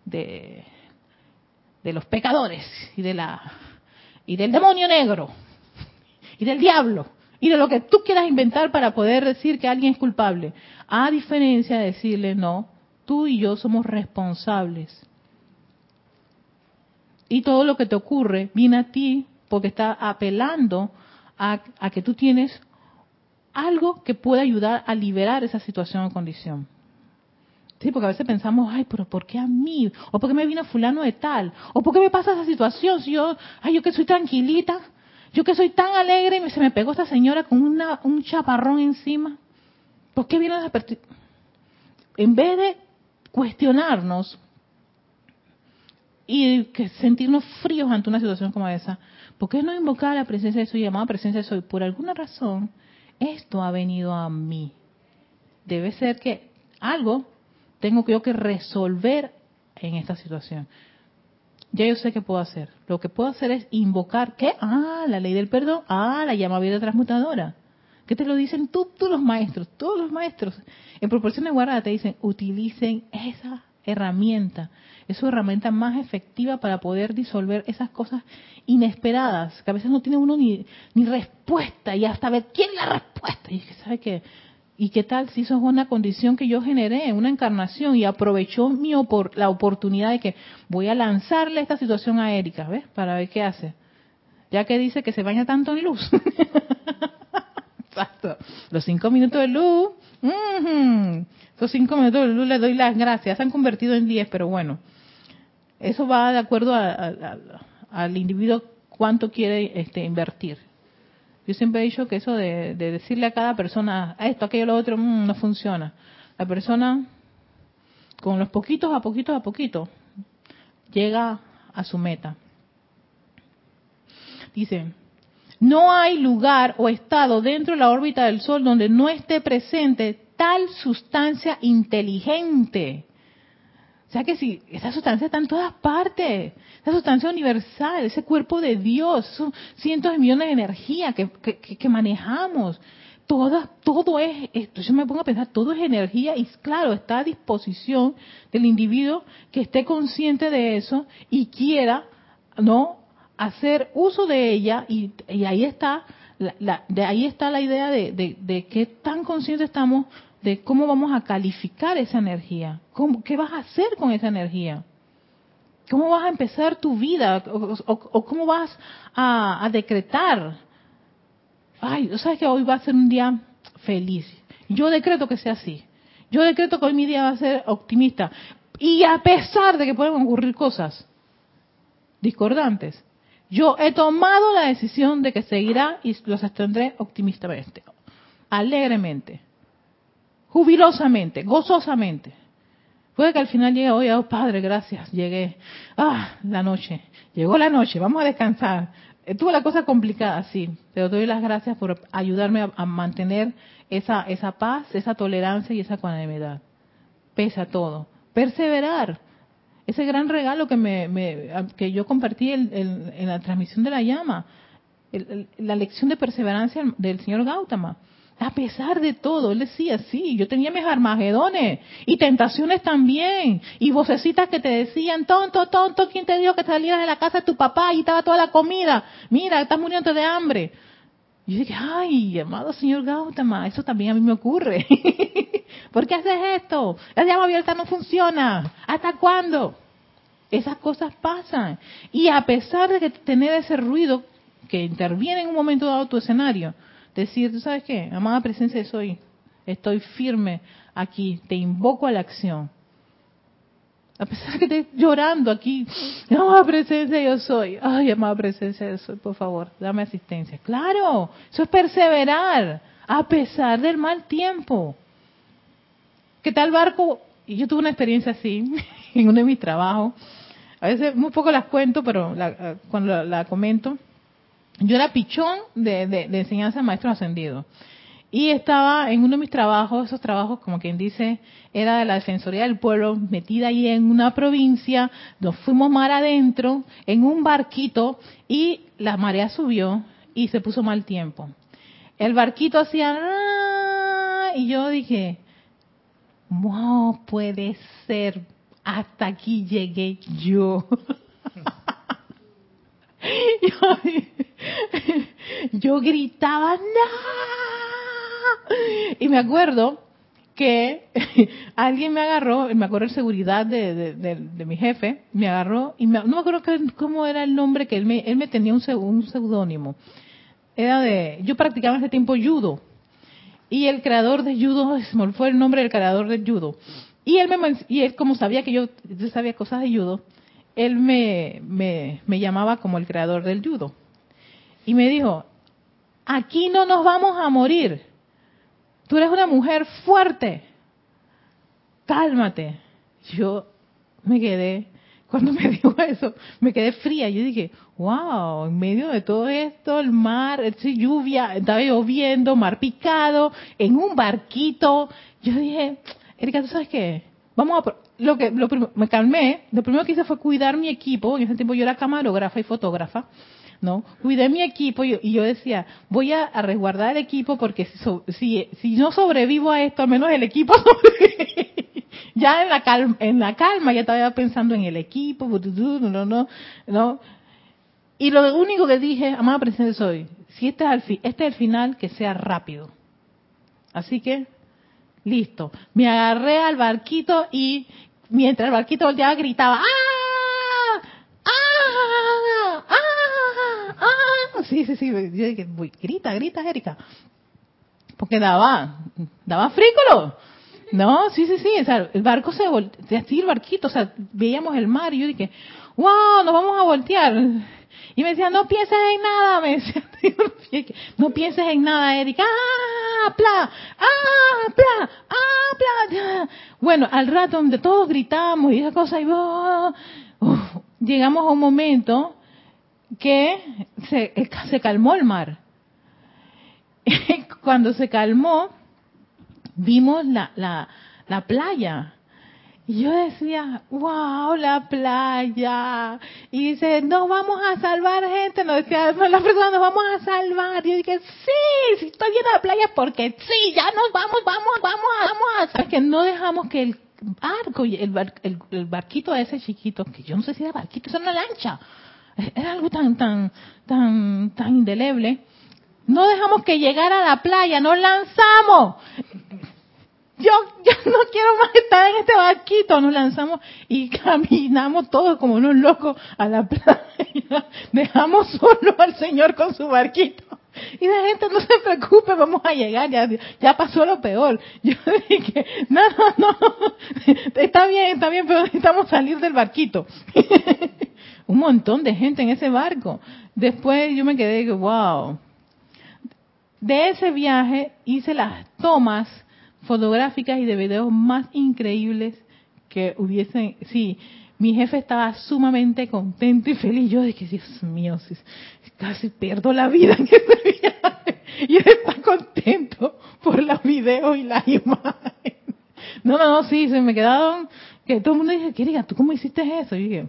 de los pecadores y de la y del demonio negro y del diablo y de lo que tú quieras inventar para poder decir que alguien es culpable. A diferencia de decirle, no, tú y yo somos responsables. Y todo lo que te ocurre viene a ti porque está apelando a, a que tú tienes algo que pueda ayudar a liberar esa situación o condición. Sí, porque a veces pensamos, ay, pero ¿por qué a mí? ¿O por qué me vino fulano de tal? ¿O por qué me pasa esa situación? Si yo, ay, yo que soy tranquilita, yo que soy tan alegre y se me pegó esta señora con una, un chaparrón encima. ¿Por qué viene a En vez de cuestionarnos y que sentirnos fríos ante una situación como esa, ¿por qué no invocar la presencia de soy, llamada presencia de soy? Por alguna razón, esto ha venido a mí. Debe ser que algo tengo yo que resolver en esta situación. Ya yo sé qué puedo hacer. Lo que puedo hacer es invocar, ¿qué? Ah, la ley del perdón. Ah, la llama vida transmutadora. ¿Qué te lo dicen todos los maestros? Todos los maestros. En proporción de guarda te dicen, utilicen esa herramienta. Es herramienta más efectiva para poder disolver esas cosas inesperadas, que a veces no tiene uno ni, respuesta y hasta ver quién la respuesta. Y es que que ¿Y qué tal si eso es una condición que yo generé, una encarnación, y aprovechó mi la oportunidad de que voy a lanzarle esta situación a Erika, ¿ves? Para ver qué hace. Ya que dice que se baña tanto en luz. Exacto. Los cinco minutos de luz. Esos cinco minutos de luz le doy las gracias. Se han convertido en diez, pero bueno. Eso va de acuerdo al individuo cuánto quiere este, invertir. Yo siempre he dicho que eso de, decirle a cada persona esto, aquello, lo otro, mm, no funciona. La persona, con los poquitos a poquitos a poquito, llega a su meta. Dice, no hay lugar o estado dentro de la órbita del Sol donde no esté presente tal sustancia inteligente o sea que si esa sustancia está en todas partes, esa sustancia universal, ese cuerpo de Dios, cientos de millones de energía que, que, manejamos, todo, todo es, esto, yo me pongo a pensar, todo es energía y claro, está a disposición del individuo que esté consciente de eso y quiera, ¿no? Hacer uso de ella y, ahí está la, de ahí está la idea de, de, qué tan conscientes estamos de cómo vamos a calificar esa energía. ¿Qué vas a hacer con esa energía? ¿Cómo vas a empezar tu vida? ¿O, cómo vas a, decretar? Ay, ¿sabes que hoy va a ser un día feliz? Yo decreto que sea así. Yo decreto que hoy mi día va a ser optimista. Y a pesar de que pueden ocurrir cosas discordantes, yo he tomado la decisión de que seguirá y los extendré optimistamente, alegremente jubilosamente, gozosamente. Puede que al final llegue, oye, oh, Padre, gracias, llegué. Ah, la noche, llegó la noche, vamos a descansar. Tuve la cosa complicada, sí, pero doy las gracias por ayudarme a, mantener esa, esa paz, esa tolerancia y esa ecuanimidad. Pese a todo. Perseverar. Ese gran regalo que, me, que yo compartí en la transmisión de la llama. la lección de perseverancia del señor Gautama a pesar de todo, él decía, sí, yo tenía mis armagedones y tentaciones también, y vocecitas que te decían, tonto, tonto, ¿quién te dijo que salieras de la casa de tu papá y estaba toda la comida? Mira, estás muriendo de hambre. Y yo dije, ay, amado señor Gautama, eso también a mí me ocurre. ¿Por qué haces esto? La llama abierta no funciona. ¿Hasta cuándo? Esas cosas pasan. Y a pesar de que tener ese ruido que interviene en un momento dado tu escenario. Decir, ¿tú sabes qué? Amada presencia soy, estoy firme aquí, te invoco a la acción. A pesar de que estés llorando aquí, amada presencia yo soy, ay, amada presencia yo soy, por favor, dame asistencia. Claro, eso es perseverar, a pesar del mal tiempo. ¿Qué tal barco? Y yo tuve una experiencia así en uno de mis trabajos. A veces muy poco las cuento, pero la, cuando la, comento, yo era pichón de, de, de enseñanza de maestros ascendidos. Y estaba en uno de mis trabajos, esos trabajos como quien dice, era de la Defensoría del Pueblo, metida ahí en una provincia, nos fuimos mar adentro, en un barquito, y la marea subió y se puso mal tiempo. El barquito hacía, y yo dije, wow, puede ser, hasta aquí llegué yo. yo, gritaba, ¡No! Y me acuerdo que alguien me agarró, me acuerdo de seguridad de, de, mi jefe, me agarró y no me acuerdo cómo era el nombre que él me, él me tenía un, un seudónimo. Era de, yo practicaba en ese tiempo judo y el creador de judo, me fue el nombre del creador de judo. Y él, me, y él como sabía que yo, sabía cosas de judo, él me, me, me llamaba como el creador del judo. Y me dijo, aquí no nos vamos a morir. Tú eres una mujer fuerte. Cálmate. Yo me quedé, cuando me dijo eso, me quedé fría. Yo dije, wow, en medio de todo esto, el mar, lluvia, estaba lloviendo, mar picado, en un barquito. Yo dije, Erika, ¿tú sabes qué? Vamos a, lo que, lo me calmé, lo primero que hice fue cuidar mi equipo, en ese tiempo yo era camarógrafa y fotógrafa, ¿no? Cuidé mi equipo y, yo decía, voy a, resguardar el equipo porque si, si, no sobrevivo a esto, al menos el equipo ya en la calma, en la calma ya estaba pensando en el equipo, no, no, no, y lo único que dije, amada presencia soy, si este es, el este es el final, que sea rápido. Así que, listo. Me agarré al barquito y mientras el barquito volteaba gritaba, ¡ah! ¡ah! ¡ah! ¡ah! Sí, sí, sí. Yo dije, grita, grita, Erika. Porque daba, daba frícolo. No, sí, sí, sí. O sea, el barco se volteaba, así el barquito, o sea, veíamos el mar y yo dije, wow, nos vamos a voltear. Y me decía, no pienses en nada, me decía, no pienses en nada, Erika. ¡Ah, pla! ¡Ah, pla! ¡Ah, pla! Bueno, al rato donde todos gritamos y esa cosa, y llegamos a un momento que se, se calmó el mar. Cuando se calmó, vimos la, la, la playa y yo decía, wow, la playa. Y dice, no vamos a salvar gente. Nos decía, las personas nos vamos a salvar. Y yo dije, sí, sí estoy viendo la playa porque sí, ya nos vamos, vamos, vamos, vamos a. Es que no dejamos que el barco, el, el, el barquito ese chiquito, que yo no sé si era barquito, es una lancha. Era algo tan, tan, tan, tan indeleble. No dejamos que llegara a la playa, nos lanzamos yo, yo no quiero más estar en este barquito. Nos lanzamos y caminamos todos como unos locos a la playa. Dejamos solo al Señor con su barquito. Y la gente, no se preocupe, vamos a llegar, ya, ya pasó lo peor. Yo dije, no, no, no, está bien, está bien, pero necesitamos salir del barquito. Un montón de gente en ese barco. Después yo me quedé, wow. De ese viaje hice las tomas fotográficas y de videos más increíbles que hubiesen, sí, mi jefe estaba sumamente contento y feliz. Yo dije, Dios mío, casi pierdo la vida en ese viaje. Y él está contento por los videos y las imágenes. No, no, no, sí, se me quedaron, que todo el mundo dice, diga ¿tú cómo hiciste eso? Y dije,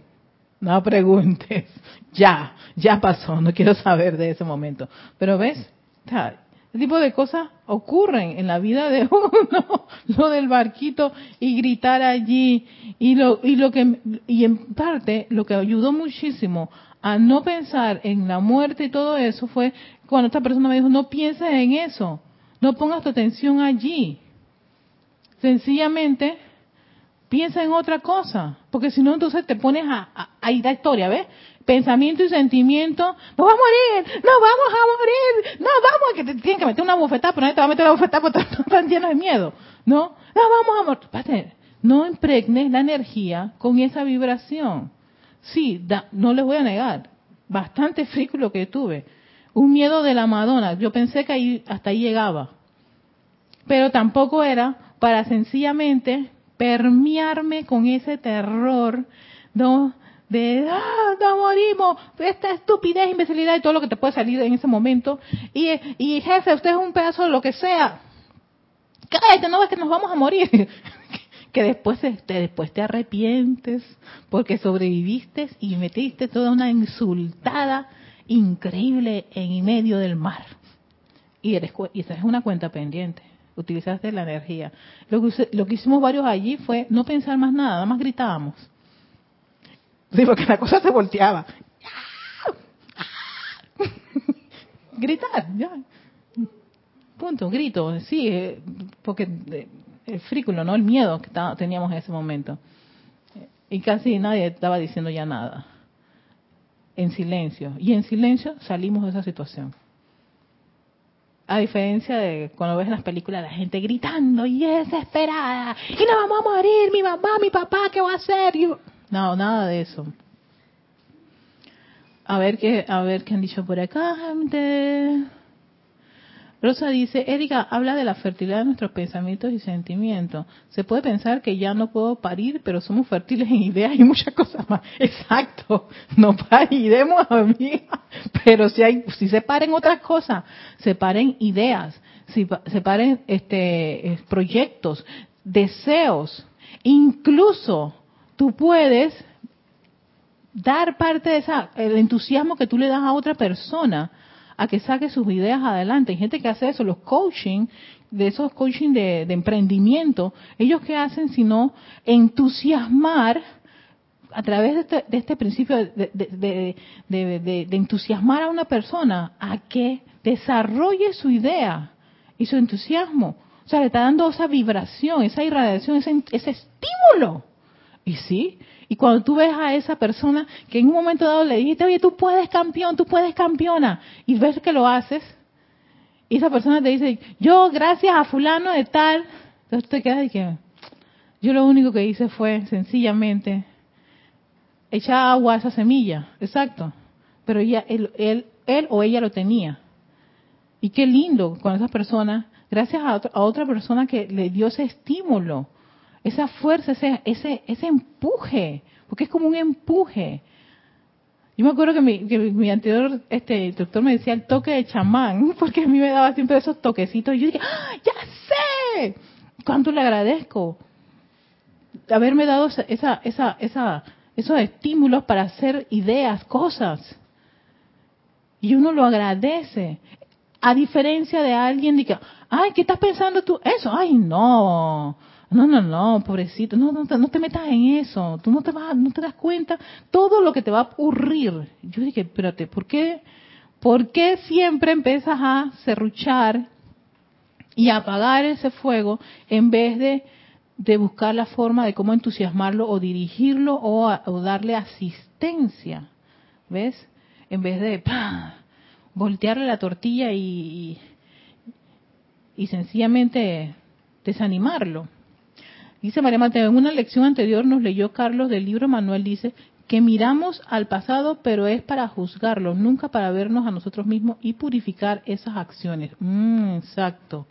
no preguntes, ya, ya pasó, no quiero saber de ese momento. Pero ves, este tipo de cosas ocurren en la vida de uno, lo del barquito y gritar allí. Y lo y lo que y en parte lo que ayudó muchísimo a no pensar en la muerte y todo eso fue cuando esta persona me dijo no pienses en eso, no pongas tu atención allí, sencillamente piensa en otra cosa, porque si no entonces te pones a, ir a historia, ¿ves? Pensamiento y sentimiento, nos vamos a morir, nos vamos a morir, nos vamos, que te tienen que meter una bofetada, pero nadie te va a meter la bofetada porque están llenos de miedo, ¿no? Nos vamos a morir. No impregnes la energía con esa vibración. Sí, no les voy a negar, bastante frículo que tuve. Un miedo de la Madonna, yo pensé que ahí, hasta ahí llegaba. Pero tampoco era para sencillamente permearme con ese terror, ¿no? De ah, no morimos, esta estupidez, imbecilidad y todo lo que te puede salir en ese momento. Y, jefe, usted es un pedazo de lo que sea. Cállate, no ves que nos vamos a morir. que después te, después te arrepientes porque sobreviviste y metiste toda una insultada increíble en medio del mar. Y, eres, y esa es una cuenta pendiente. Utilizaste la energía. Lo que, lo que hicimos varios allí fue no pensar más nada, nada más gritábamos Sí, porque la cosa se volteaba. Gritar, ya. Punto, grito, sí, eh, porque eh, el frículo, ¿no? El miedo que teníamos en ese momento. Y casi nadie estaba diciendo ya nada. En silencio. Y en silencio salimos de esa situación. A diferencia de cuando ves en las películas la gente gritando y desesperada. Y nos vamos a morir, mi mamá, mi papá, ¿qué va a hacer? Y no, nada de eso. A ver qué, a ver qué han dicho por acá, gente. Rosa dice, Erika habla de la fertilidad de nuestros pensamientos y sentimientos. Se puede pensar que ya no puedo parir, pero somos fértiles en ideas y muchas cosas más. Exacto, no pariremos, amiga. Pero si hay, si se paren otras cosas, se paren ideas, si se paren este, proyectos, deseos, incluso tú puedes dar parte de esa, el entusiasmo que tú le das a otra persona a que saque sus ideas adelante. Hay gente que hace eso, los coaching, de esos coaching de, emprendimiento, ellos que hacen sino entusiasmar a través de este, de este principio de, entusiasmar a una persona a que desarrolle su idea y su entusiasmo. O sea, le está dando esa vibración, esa irradiación, ese estímulo. Y sí, y cuando tú ves a esa persona que en un momento dado le dijiste, oye, tú puedes campeón, tú puedes campeona, y ves que lo haces, y esa persona te dice, yo gracias a fulano de tal, entonces te quedas y que yo lo único que hice fue sencillamente echar agua a esa semilla, exacto, pero ella, él, él, él o ella lo tenía. Y qué lindo con esa persona, gracias a, a otra persona que le dio ese estímulo esa fuerza, ese, ese, ese empuje, porque es como un empuje. Yo me acuerdo que mi, que mi anterior este, instructor me decía el toque de chamán, porque a mí me daba siempre esos toquecitos. Y yo dije, ¡Ah, ya sé! ¿Cuánto le agradezco? Haberme dado esa, esa, esa, esos estímulos para hacer ideas, cosas. Y uno lo agradece. A diferencia de alguien que, ay, ¿qué estás pensando tú? Eso, ay, no no, no, no, pobrecito, no, no, no te metas en eso, tú no te vas, no te das cuenta todo lo que te va a ocurrir. Yo dije, espérate, ¿por qué, por qué siempre empiezas a serruchar y a apagar ese fuego en vez de, de buscar la forma de cómo entusiasmarlo o dirigirlo o, darle asistencia? ¿Ves? En vez de voltearle la tortilla y, y sencillamente desanimarlo. Dice María Mateo, en una lección anterior nos leyó Carlos del libro Manuel, dice que miramos al pasado, pero es para juzgarlo, nunca para vernos a nosotros mismos y purificar esas acciones. Mm, exacto.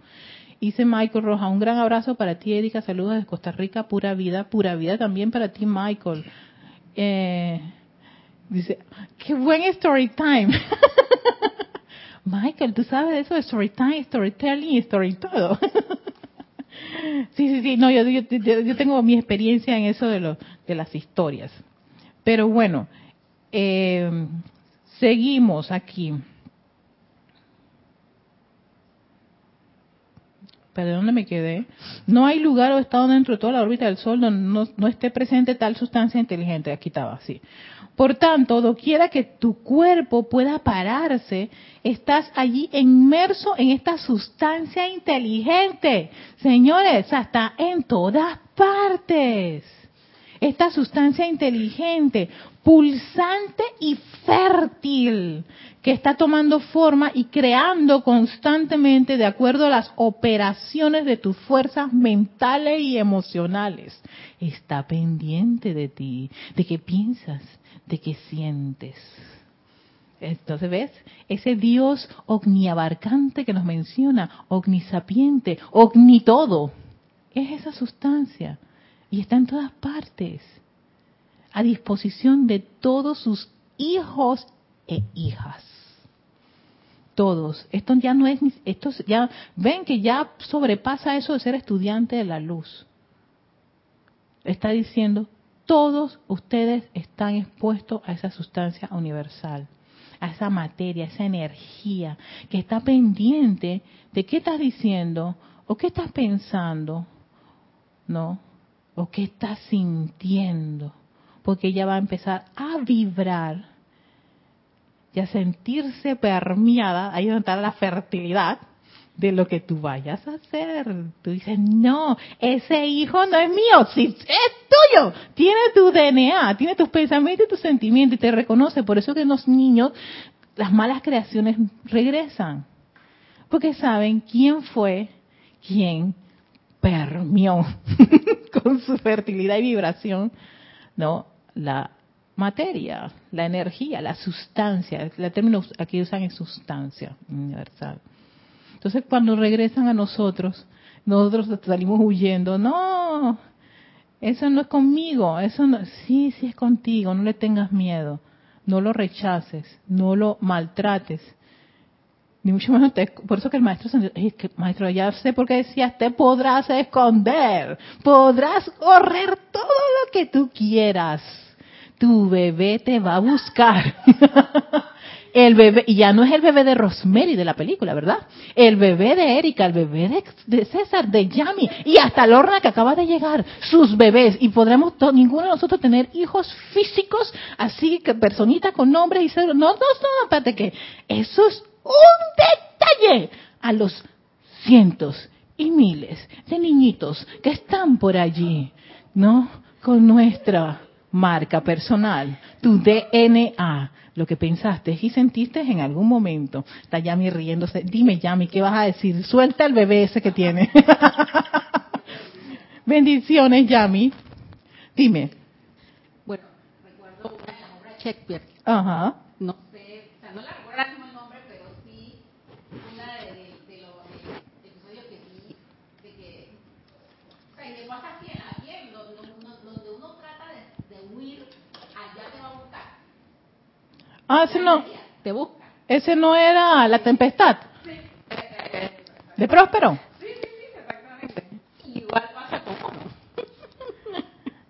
Dice Michael Roja, un gran abrazo para ti, Erika, saludos desde Costa Rica, pura vida, pura vida también para ti, Michael. Eh, dice, qué buen story time. Michael, tú sabes de eso de story time, storytelling y story todo. Sí, sí, sí, no, yo, yo, tengo mi experiencia en eso de, lo, de las historias. Pero bueno, eh, seguimos aquí. ¿Pero dónde me quedé? No hay lugar o estado dentro de toda la órbita del Sol donde no, no esté presente tal sustancia inteligente. Aquí estaba, sí. Por tanto, doquiera que tu cuerpo pueda pararse, estás allí inmerso en esta sustancia inteligente. Señores, está en todas partes. Esta sustancia inteligente, pulsante y fértil que está tomando forma y creando constantemente de acuerdo a las operaciones de tus fuerzas mentales y emocionales. Está pendiente de ti, de qué piensas, de qué sientes. Entonces, ¿ves? Ese Dios omniabarcante que nos menciona, omnisapiente, todo, es esa sustancia y está en todas partes, a disposición de todos sus hijos e hijas. Todos. Esto ya no es, esto ya, ven que ya sobrepasa eso de ser estudiante de la luz. Está diciendo, todos ustedes están expuestos a esa sustancia universal a esa materia, a esa energía que está pendiente de qué estás diciendo o qué estás pensando, ¿no? O qué estás sintiendo, porque ella va a empezar a vibrar y a sentirse permeada, ahí donde está la fertilidad, de lo que tú vayas a hacer. Tú dices, no, ese hijo no es mío, sí, es tuyo. Tiene tu DNA, tiene tus pensamientos y tus sentimientos y te reconoce. Por eso que los niños las malas creaciones regresan. Porque saben quién fue quien permió con su fertilidad y vibración, ¿no? La materia, la energía, la sustancia. El término aquí usan es sustancia universal. Entonces, cuando regresan a nosotros, nosotros salimos huyendo. No, eso no es conmigo. Eso no, sí, sí es contigo. No le tengas miedo. No lo rechaces. No lo maltrates. Ni mucho menos te, por eso que el maestro, es que, maestro, ya sé por qué decías, te podrás esconder, podrás correr todo lo que tú quieras. Tu bebé te va a buscar. el bebé, y ya no es el bebé de Rosemary de la película, ¿verdad? El bebé de Erika, el bebé de, César, de Yami, y hasta Lorna que acaba de llegar, sus bebés, y podremos ninguno de nosotros tener hijos físicos, así que personitas con nombres y ser, no, no, no, aparte que eso es un detalle a los cientos y miles de niñitos que están por allí, ¿no? Con nuestra marca personal, tu DNA, lo que pensaste y sentiste en algún momento. Está Yami riéndose. Dime, Yami, ¿qué vas a decir? Suelta el bebé ese que tiene. Bendiciones, Yami. Dime. Bueno, recuerdo una Shakespeare. Ajá. No sé, o sea, no la recuerdo el nombre, pero sí una de, de, los episodios que sí, de que, o sea, y de pasa así en la piel, donde uno trata de, de huir, allá te va a buscar. Ah, ese no. Te. Ese no era la tempestad. ¿De Próspero? Sí, sí, sí, exactamente. Igual pasa con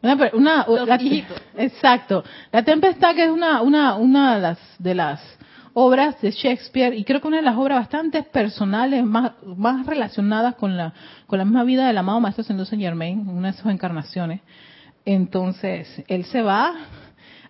Una, una, Los la- hijitos. exacto. La tempestad que es una, una, una de las, de las obras de Shakespeare y creo que una de las obras bastante personales, más, más relacionadas con la, con la misma vida del amado Maestro Ascendido Saint Germain, una de sus encarnaciones. Entonces, él se va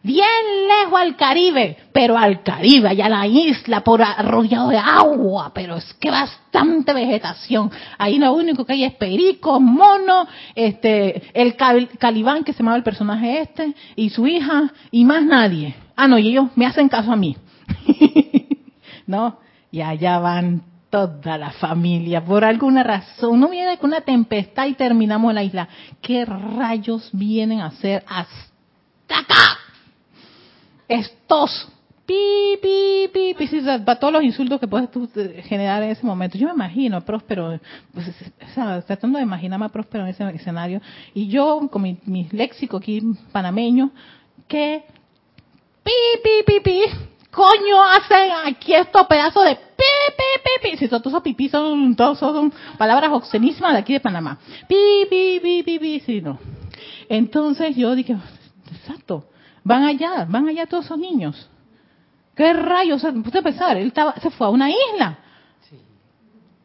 bien lejos al Caribe, pero al Caribe, allá a la isla, por rodeado de agua, pero es que bastante vegetación. Ahí lo único que hay es perico, mono, este, el cal- calibán que se llamaba el personaje este, y su hija, y más nadie. Ah, no, y ellos me hacen caso a mí. ¿No? Y allá van toda la familia, por alguna razón. Uno viene con una tempestad y terminamos en la isla. ¿Qué rayos vienen a hacer hasta acá? Estos. Pi, pi, pi, pi, para todos los insultos que puedes tú eh, generar en ese momento. Yo me imagino Próspero, pues, tratando de imaginarme a Próspero en ese escenario. Y yo, con mi, mi léxico aquí panameño, que pi, pi, pi, pi, coño hacen aquí estos pedazos de pi, pi, pi, pi. Si todos esos pipí son, todos son palabras obscenísimas de aquí de Panamá. Pi, pi, pi, pi, pi, sí, no. Entonces yo dije, exacto, van allá, van allá todos esos niños. ¿Qué rayos? O sea, pensar, él estaba, se fue a una isla.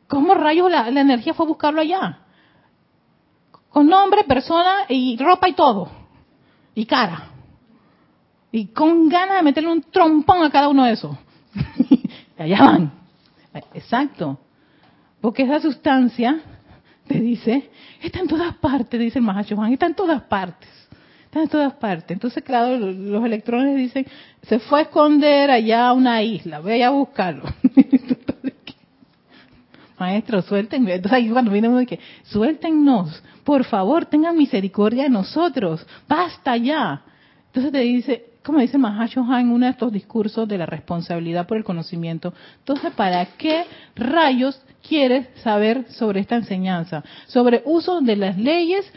¿Cómo rayos la, la energía fue a buscarlo allá? Con nombre, persona y ropa y todo. Y cara. Y con ganas de meterle un trompón a cada uno de esos. y allá van. Exacto. Porque esa sustancia, te dice, está en todas partes, dice el Mahashohan, está en todas partes. Está en todas partes. Entonces, claro, los electrones dicen, se fue a esconder allá a una isla, voy a buscarlo. Maestro, suéltenme. Entonces ahí cuando viene uno que, suéltennos, por favor, tengan misericordia de nosotros, basta ya. Entonces te dice, como dice Mahashohan en uno de estos discursos de la responsabilidad por el conocimiento, entonces, ¿para qué rayos quieres saber sobre esta enseñanza? Sobre uso de las leyes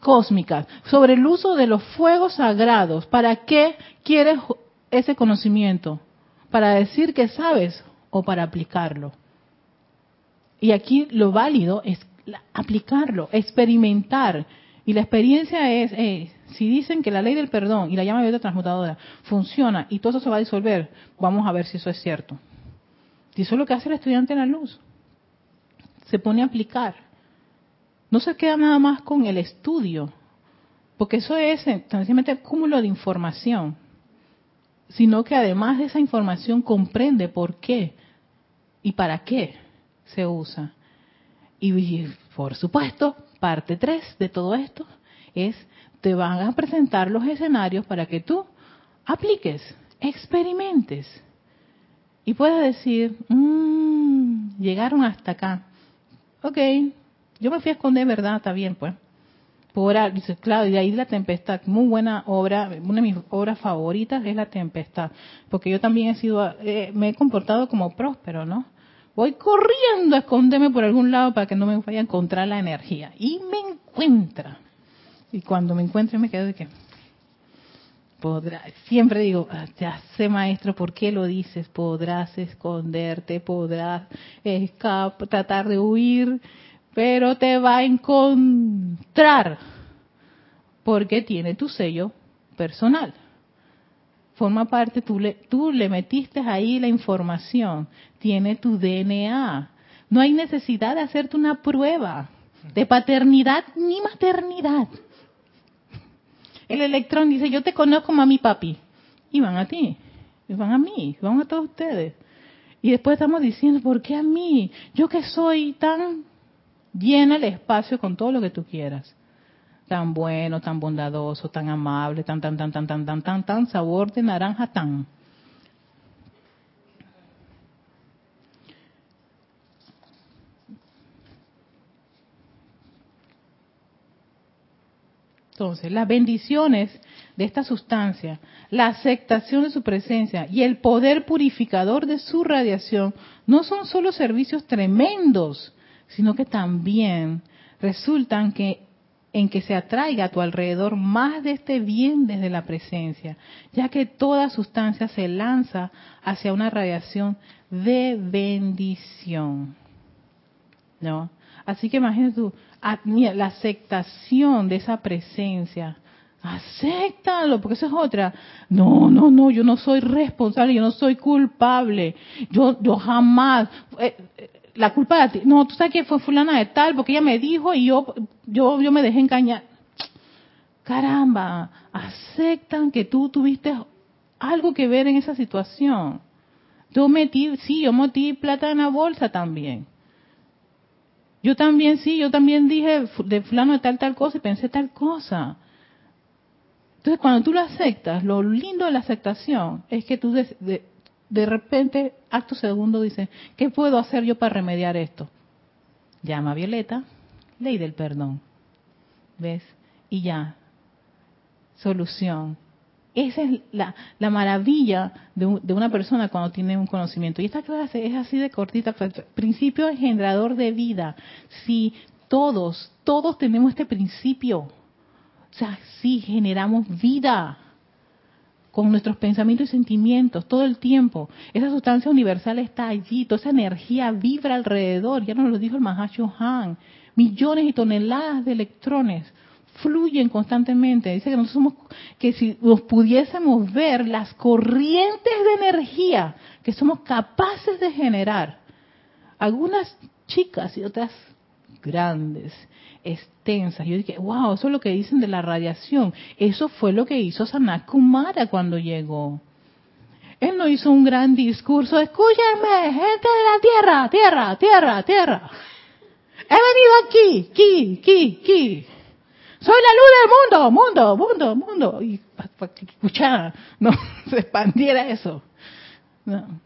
cósmicas, sobre el uso de los fuegos sagrados. ¿Para qué quieres ese conocimiento? ¿Para decir que sabes o para aplicarlo? Y aquí lo válido es aplicarlo, experimentar. Y la experiencia es, eh, si dicen que la ley del perdón y la llama violeta transmutadora funciona y todo eso se va a disolver, vamos a ver si eso es cierto. Y eso es lo que hace el estudiante en la luz. Se pone a aplicar. No se queda nada más con el estudio, porque eso es sencillamente cúmulo de información, sino que además de esa información comprende por qué y para qué se usa. Y por supuesto, parte 3 de todo esto es, te van a presentar los escenarios para que tú apliques, experimentes. Y puedas decir, mmm, llegaron hasta acá. Ok, yo me fui a esconder, ¿verdad? Está bien, pues. Por, dice, claro, y ahí la tempestad, muy buena obra, una de mis obras favoritas es la tempestad, porque yo también he sido, eh, me he comportado como próspero, ¿no? voy corriendo a esconderme por algún lado para que no me vaya a encontrar la energía. Y me encuentra. Y cuando me encuentre me quedo de que podrá, siempre digo, ah, ya sé maestro, ¿por qué lo dices? Podrás esconderte, podrás escapar, tratar de huir, pero te va a encontrar porque tiene tu sello personal forma parte, tú le, tú le metiste ahí la información, tiene tu DNA. No hay necesidad de hacerte una prueba de paternidad ni maternidad. El electrón dice, yo te conozco mami papi. Y van a ti, y van a mí, van a todos ustedes. Y después estamos diciendo, ¿por qué a mí? Yo que soy tan llena el espacio con todo lo que tú quieras tan bueno, tan bondadoso, tan amable, tan, tan, tan, tan, tan, tan, tan, tan, sabor de naranja, tan. Entonces, las bendiciones de esta sustancia, la aceptación de su presencia y el poder purificador de su radiación no son solo servicios tremendos, sino que también resultan que en que se atraiga a tu alrededor más de este bien desde la presencia, ya que toda sustancia se lanza hacia una radiación de bendición. ¿No? Así que imagínate tú, la aceptación de esa presencia. Acéptalo, porque eso es otra. No, no, no, yo no soy responsable, yo no soy culpable. Yo, yo jamás. Eh, la culpa de. No, tú sabes que fue fulana de tal, porque ella me dijo y yo, yo, yo me dejé engañar. Caramba, aceptan que tú tuviste algo que ver en esa situación. Yo metí, sí, yo metí plata en la bolsa también. Yo también, sí, yo también dije de fulano de tal, tal cosa y pensé tal cosa. Entonces, cuando tú lo aceptas, lo lindo de la aceptación es que tú de, de repente, acto segundo, dice, ¿qué puedo hacer yo para remediar esto? Llama a Violeta, ley del perdón. ¿Ves? Y ya, solución. Esa es la, la maravilla de, de, una persona cuando tiene un conocimiento. Y esta clase es así de cortita, principio engendrador de vida. Si todos, todos tenemos este principio, o sea, si generamos vida, con nuestros pensamientos y sentimientos todo el tiempo. Esa sustancia universal está allí, toda esa energía vibra alrededor, ya nos lo dijo el Mahacho Han. Millones y toneladas de electrones fluyen constantemente. Dice que nosotros somos, que si nos pudiésemos ver las corrientes de energía que somos capaces de generar, algunas chicas y otras grandes, extensas. Yo dije, wow, eso es lo que dicen de la radiación. Eso fue lo que hizo Sanat Kumara cuando llegó. Él no hizo un gran discurso, escúchenme, gente de la tierra, tierra, tierra, tierra. He venido aquí, aquí, aquí, aquí. soy la luz del mundo, mundo, mundo, mundo. Y para que escuchara, no se expandiera eso. No.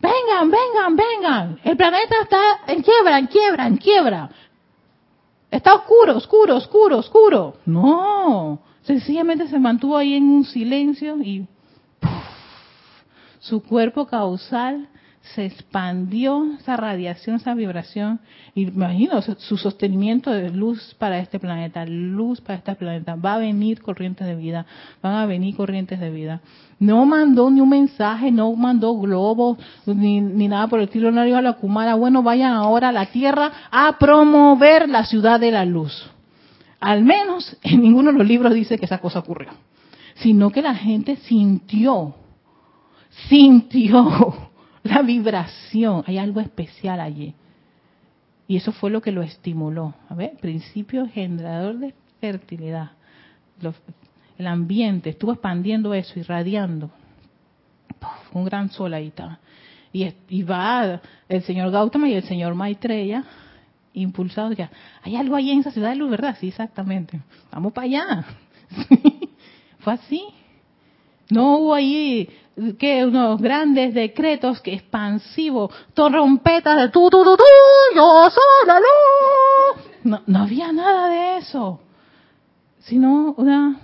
Vengan, vengan, vengan. El planeta está en quiebra, en quiebra, en quiebra. Está oscuro, oscuro, oscuro, oscuro. No, sencillamente se mantuvo ahí en un silencio y su cuerpo causal se expandió esa radiación, esa vibración. Imagino su sostenimiento de luz para este planeta, luz para este planeta. Va a venir corrientes de vida, van a venir corrientes de vida. No mandó ni un mensaje, no mandó globos, ni, ni nada por el estilo. No dijo a la Kumara, bueno, vayan ahora a la Tierra a promover la ciudad de la luz. Al menos en ninguno de los libros dice que esa cosa ocurrió. Sino que la gente sintió, sintió la vibración, hay algo especial allí. Y eso fue lo que lo estimuló. A ver, principio generador de fertilidad. el ambiente estuvo expandiendo eso, irradiando. un gran sol ahí estaba. Y, va el señor Gautama y el señor Maitreya impulsados. Que, hay algo ahí en esa ciudad de luz, ¿verdad? Sí, exactamente. Vamos para allá. Fue así. No hubo ahí que unos grandes decretos que expansivos, trompetas de tu, tu, tu, tu, yo soy la luz. No, había nada de eso, sino una,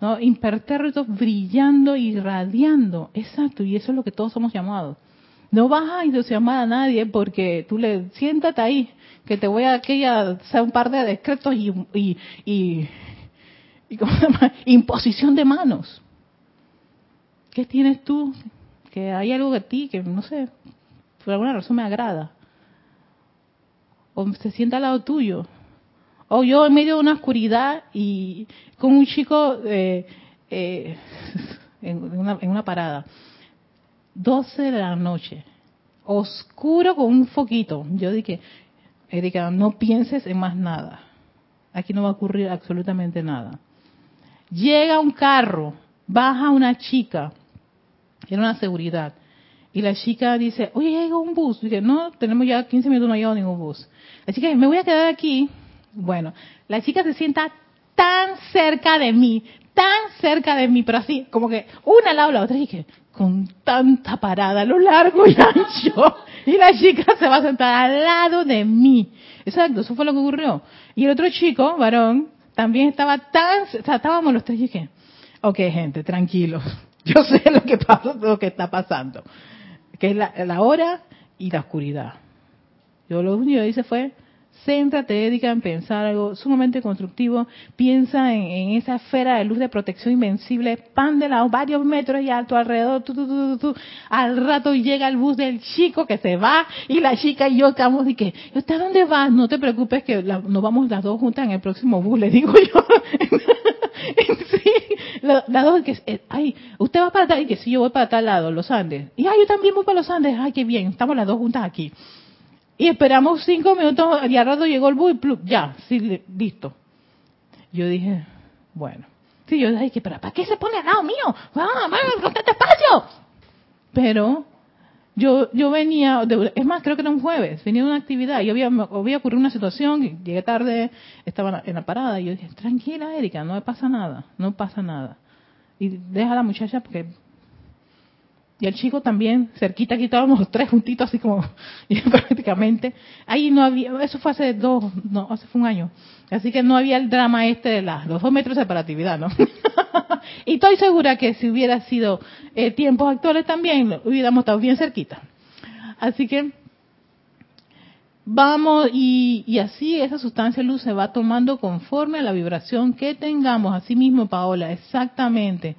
no, impertérritos brillando y radiando. Exacto, y eso es lo que todos somos llamados. No vas a entusiasmar a nadie porque tú le siéntate ahí, que te voy a aquella, hacer un par de decretos y, y, y, y ¿cómo se llama? imposición de manos. ¿Qué tienes tú? Que hay algo de ti que, no sé, por alguna razón me agrada. O se sienta al lado tuyo. O yo en medio de una oscuridad y con un chico eh, eh, en, una, en una parada. 12 de la noche. Oscuro con un foquito. Yo dije, Erika, no pienses en más nada. Aquí no va a ocurrir absolutamente nada. Llega un carro, baja una chica, era una seguridad. Y la chica dice, oye, un bus. Dije, no, tenemos ya 15 minutos, no ha ningún bus. La chica dice, me voy a quedar aquí. Bueno, la chica se sienta tan cerca de mí, tan cerca de mí, pero así, como que una al lado de la otra. Y dije, con tanta parada lo largo y ancho. Y la chica se va a sentar al lado de mí. Exacto, eso fue lo que ocurrió. Y el otro chico, varón, también estaba tan, o sea, estábamos los tres y dije, ok gente, tranquilos yo sé lo que pasa, lo que está pasando, que es la, hora y la oscuridad. Yo lo único que hice fue, céntrate, dedica en pensar algo sumamente constructivo, piensa en, esa esfera de luz de protección invencible, lado, varios metros y alto alrededor, al rato llega el bus del chico que se va y la chica y yo estamos y que, ¿usted dónde vas? No te preocupes que nos vamos las dos juntas en el próximo bus, le digo yo. sí, las dos que, eh, ay, usted va para tal, y que sí, yo voy para tal lado, los Andes. Y ay, yo también voy para los Andes, ay, qué bien, estamos las dos juntas aquí. Y esperamos cinco minutos y al rato llegó el bus y ya, sí, listo. Yo dije, bueno. Sí, yo dije, que, ¿para qué se pone al lado mío? ¡Ah, con este espacio! Pero yo yo venía, es más, creo que era un jueves, venía de una actividad, y había, había ocurrido una situación, llegué tarde, estaba en la parada, y yo dije, tranquila, Erika, no me pasa nada, no pasa nada. Y deja a la muchacha porque y el chico también, cerquita, aquí estábamos los tres juntitos, así como prácticamente. Ahí no había, eso fue hace dos, no, hace fue un año. Así que no había el drama este de las, los dos metros de separatividad, ¿no? y estoy segura que si hubiera sido eh, tiempos actuales también, hubiéramos estado bien cerquita. Así que vamos y, y así esa sustancia luz se va tomando conforme a la vibración que tengamos. Así mismo, Paola, exactamente.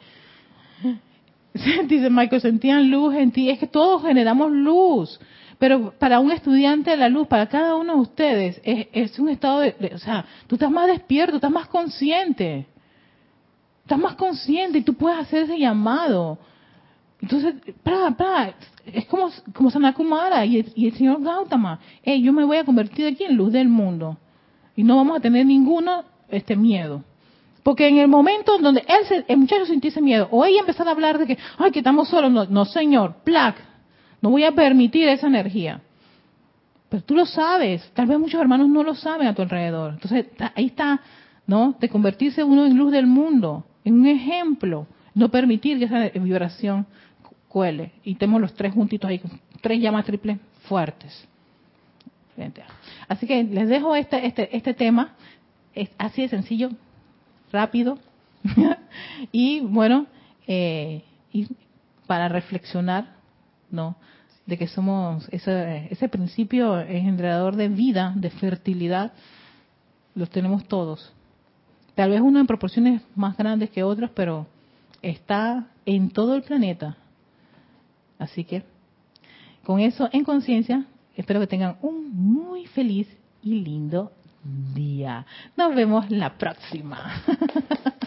Dice Michael, sentían luz en ti. Es que todos generamos luz. Pero para un estudiante de la luz, para cada uno de ustedes, es, un estado de, O sea, tú estás más despierto, estás más consciente. Estás más consciente y tú puedes hacer ese llamado. Entonces, para, es como, como Sanakumara y el, y el señor Gautama. Hey, yo me voy a convertir aquí en luz del mundo. Y no vamos a tener ninguno este miedo. Porque en el momento donde él el muchacho sintió ese miedo, o ella empezó a hablar de que, ay, que estamos solos, no, señor, plac, no voy a permitir esa energía. Pero tú lo sabes, tal vez muchos hermanos no lo saben a tu alrededor. Entonces, ahí está ¿no? De convertirse uno en luz del mundo, en un ejemplo, no permitir que esa vibración cuele. Y tenemos los tres juntitos ahí, tres llamas triples fuertes. Así que les dejo este, este, este tema, es así de sencillo, rápido, y bueno, eh, y para reflexionar, ¿no? De que somos ese, ese principio engendrador de vida, de fertilidad, los tenemos todos. Tal vez uno en proporciones más grandes que otros, pero está en todo el planeta. Así que, con eso en conciencia, espero que tengan un muy feliz y lindo día. Nos vemos la próxima.